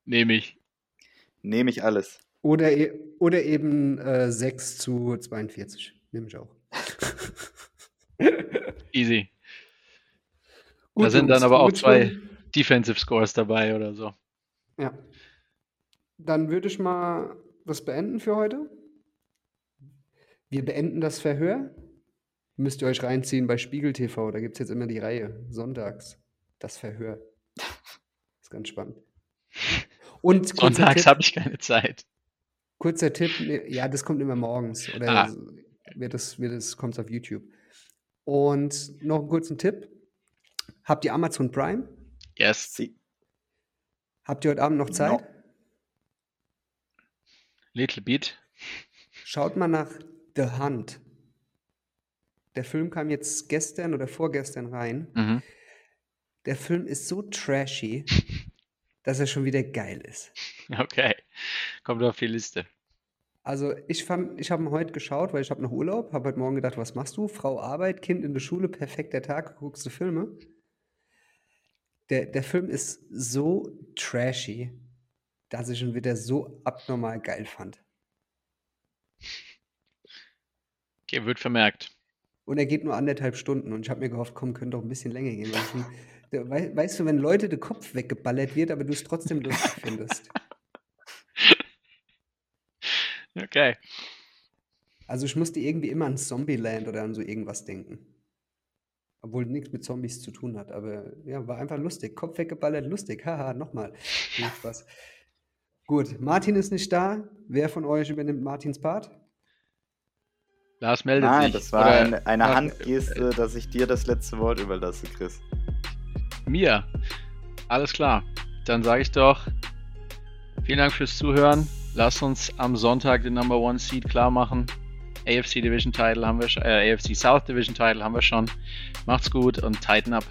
Speaker 7: Nehme ich.
Speaker 6: Nehme ich alles.
Speaker 5: Oder, e oder eben äh, 6 zu 42. Nehme ich auch.
Speaker 7: Easy.
Speaker 5: Gut,
Speaker 7: da sind dann aber auch zwei Defensive Scores dabei oder so.
Speaker 5: Ja. Dann würde ich mal das beenden für heute. Wir beenden das Verhör. Müsst ihr euch reinziehen bei Spiegel TV. Da gibt es jetzt immer die Reihe. Sonntags. Das Verhör. Ist ganz spannend. Und
Speaker 7: Sonntags habe ich keine Zeit.
Speaker 5: kurzer Tipp, ja, das kommt immer morgens. Oder
Speaker 7: Ah.
Speaker 5: wird das, wird das, kommt auf YouTube. Und noch einen kurzen Tipp. Habt ihr Amazon Prime?
Speaker 7: Yes.
Speaker 6: Sie
Speaker 5: Habt ihr heute Abend noch Zeit?
Speaker 6: No.
Speaker 7: Little bit.
Speaker 5: Schaut mal nach The Hunt. Der Film kam jetzt gestern oder vorgestern rein.
Speaker 7: Mhm.
Speaker 5: Der Film ist so trashy, dass er schon wieder geil ist.
Speaker 7: Okay. Kommt auf die Liste.
Speaker 5: Also ich fand, ich habe ihn heute geschaut, weil ich habe noch Urlaub, habe heute Morgen gedacht, was machst du? Frau Arbeit, Kind in der Schule, perfekter Tag, guckst du Filme. Der, der Film ist so trashy, dass ich ihn wieder so abnormal geil fand.
Speaker 7: Okay, wird vermerkt.
Speaker 5: Und er geht nur anderthalb Stunden. Und ich habe mir gehofft, komm, könnte doch ein bisschen länger gehen. Weil weißt du, wenn Leute der Kopf weggeballert wird, aber du es trotzdem lustig findest.
Speaker 7: Okay.
Speaker 5: Also ich musste irgendwie immer an Zombieland oder an so irgendwas denken. Obwohl nichts mit Zombies zu tun hat. Aber ja, war einfach lustig. Kopf weggeballert, lustig. Haha, nochmal. Viel Spaß. Gut, Martin ist nicht da. Wer von euch übernimmt Martins Part?
Speaker 7: Lars meldet
Speaker 6: Nein,
Speaker 7: sich.
Speaker 6: das war
Speaker 7: Oder
Speaker 6: eine, eine
Speaker 7: nach-
Speaker 6: Handgeste, dass ich dir das letzte Wort überlasse, Chris.
Speaker 7: Mir. Alles klar. Dann sage ich doch, vielen Dank fürs Zuhören. Lasst uns am Sonntag den Number One Seed klar machen. AFC Division Title haben wir schon, äh, AFC South Division Title haben wir schon. Macht's gut und tighten up.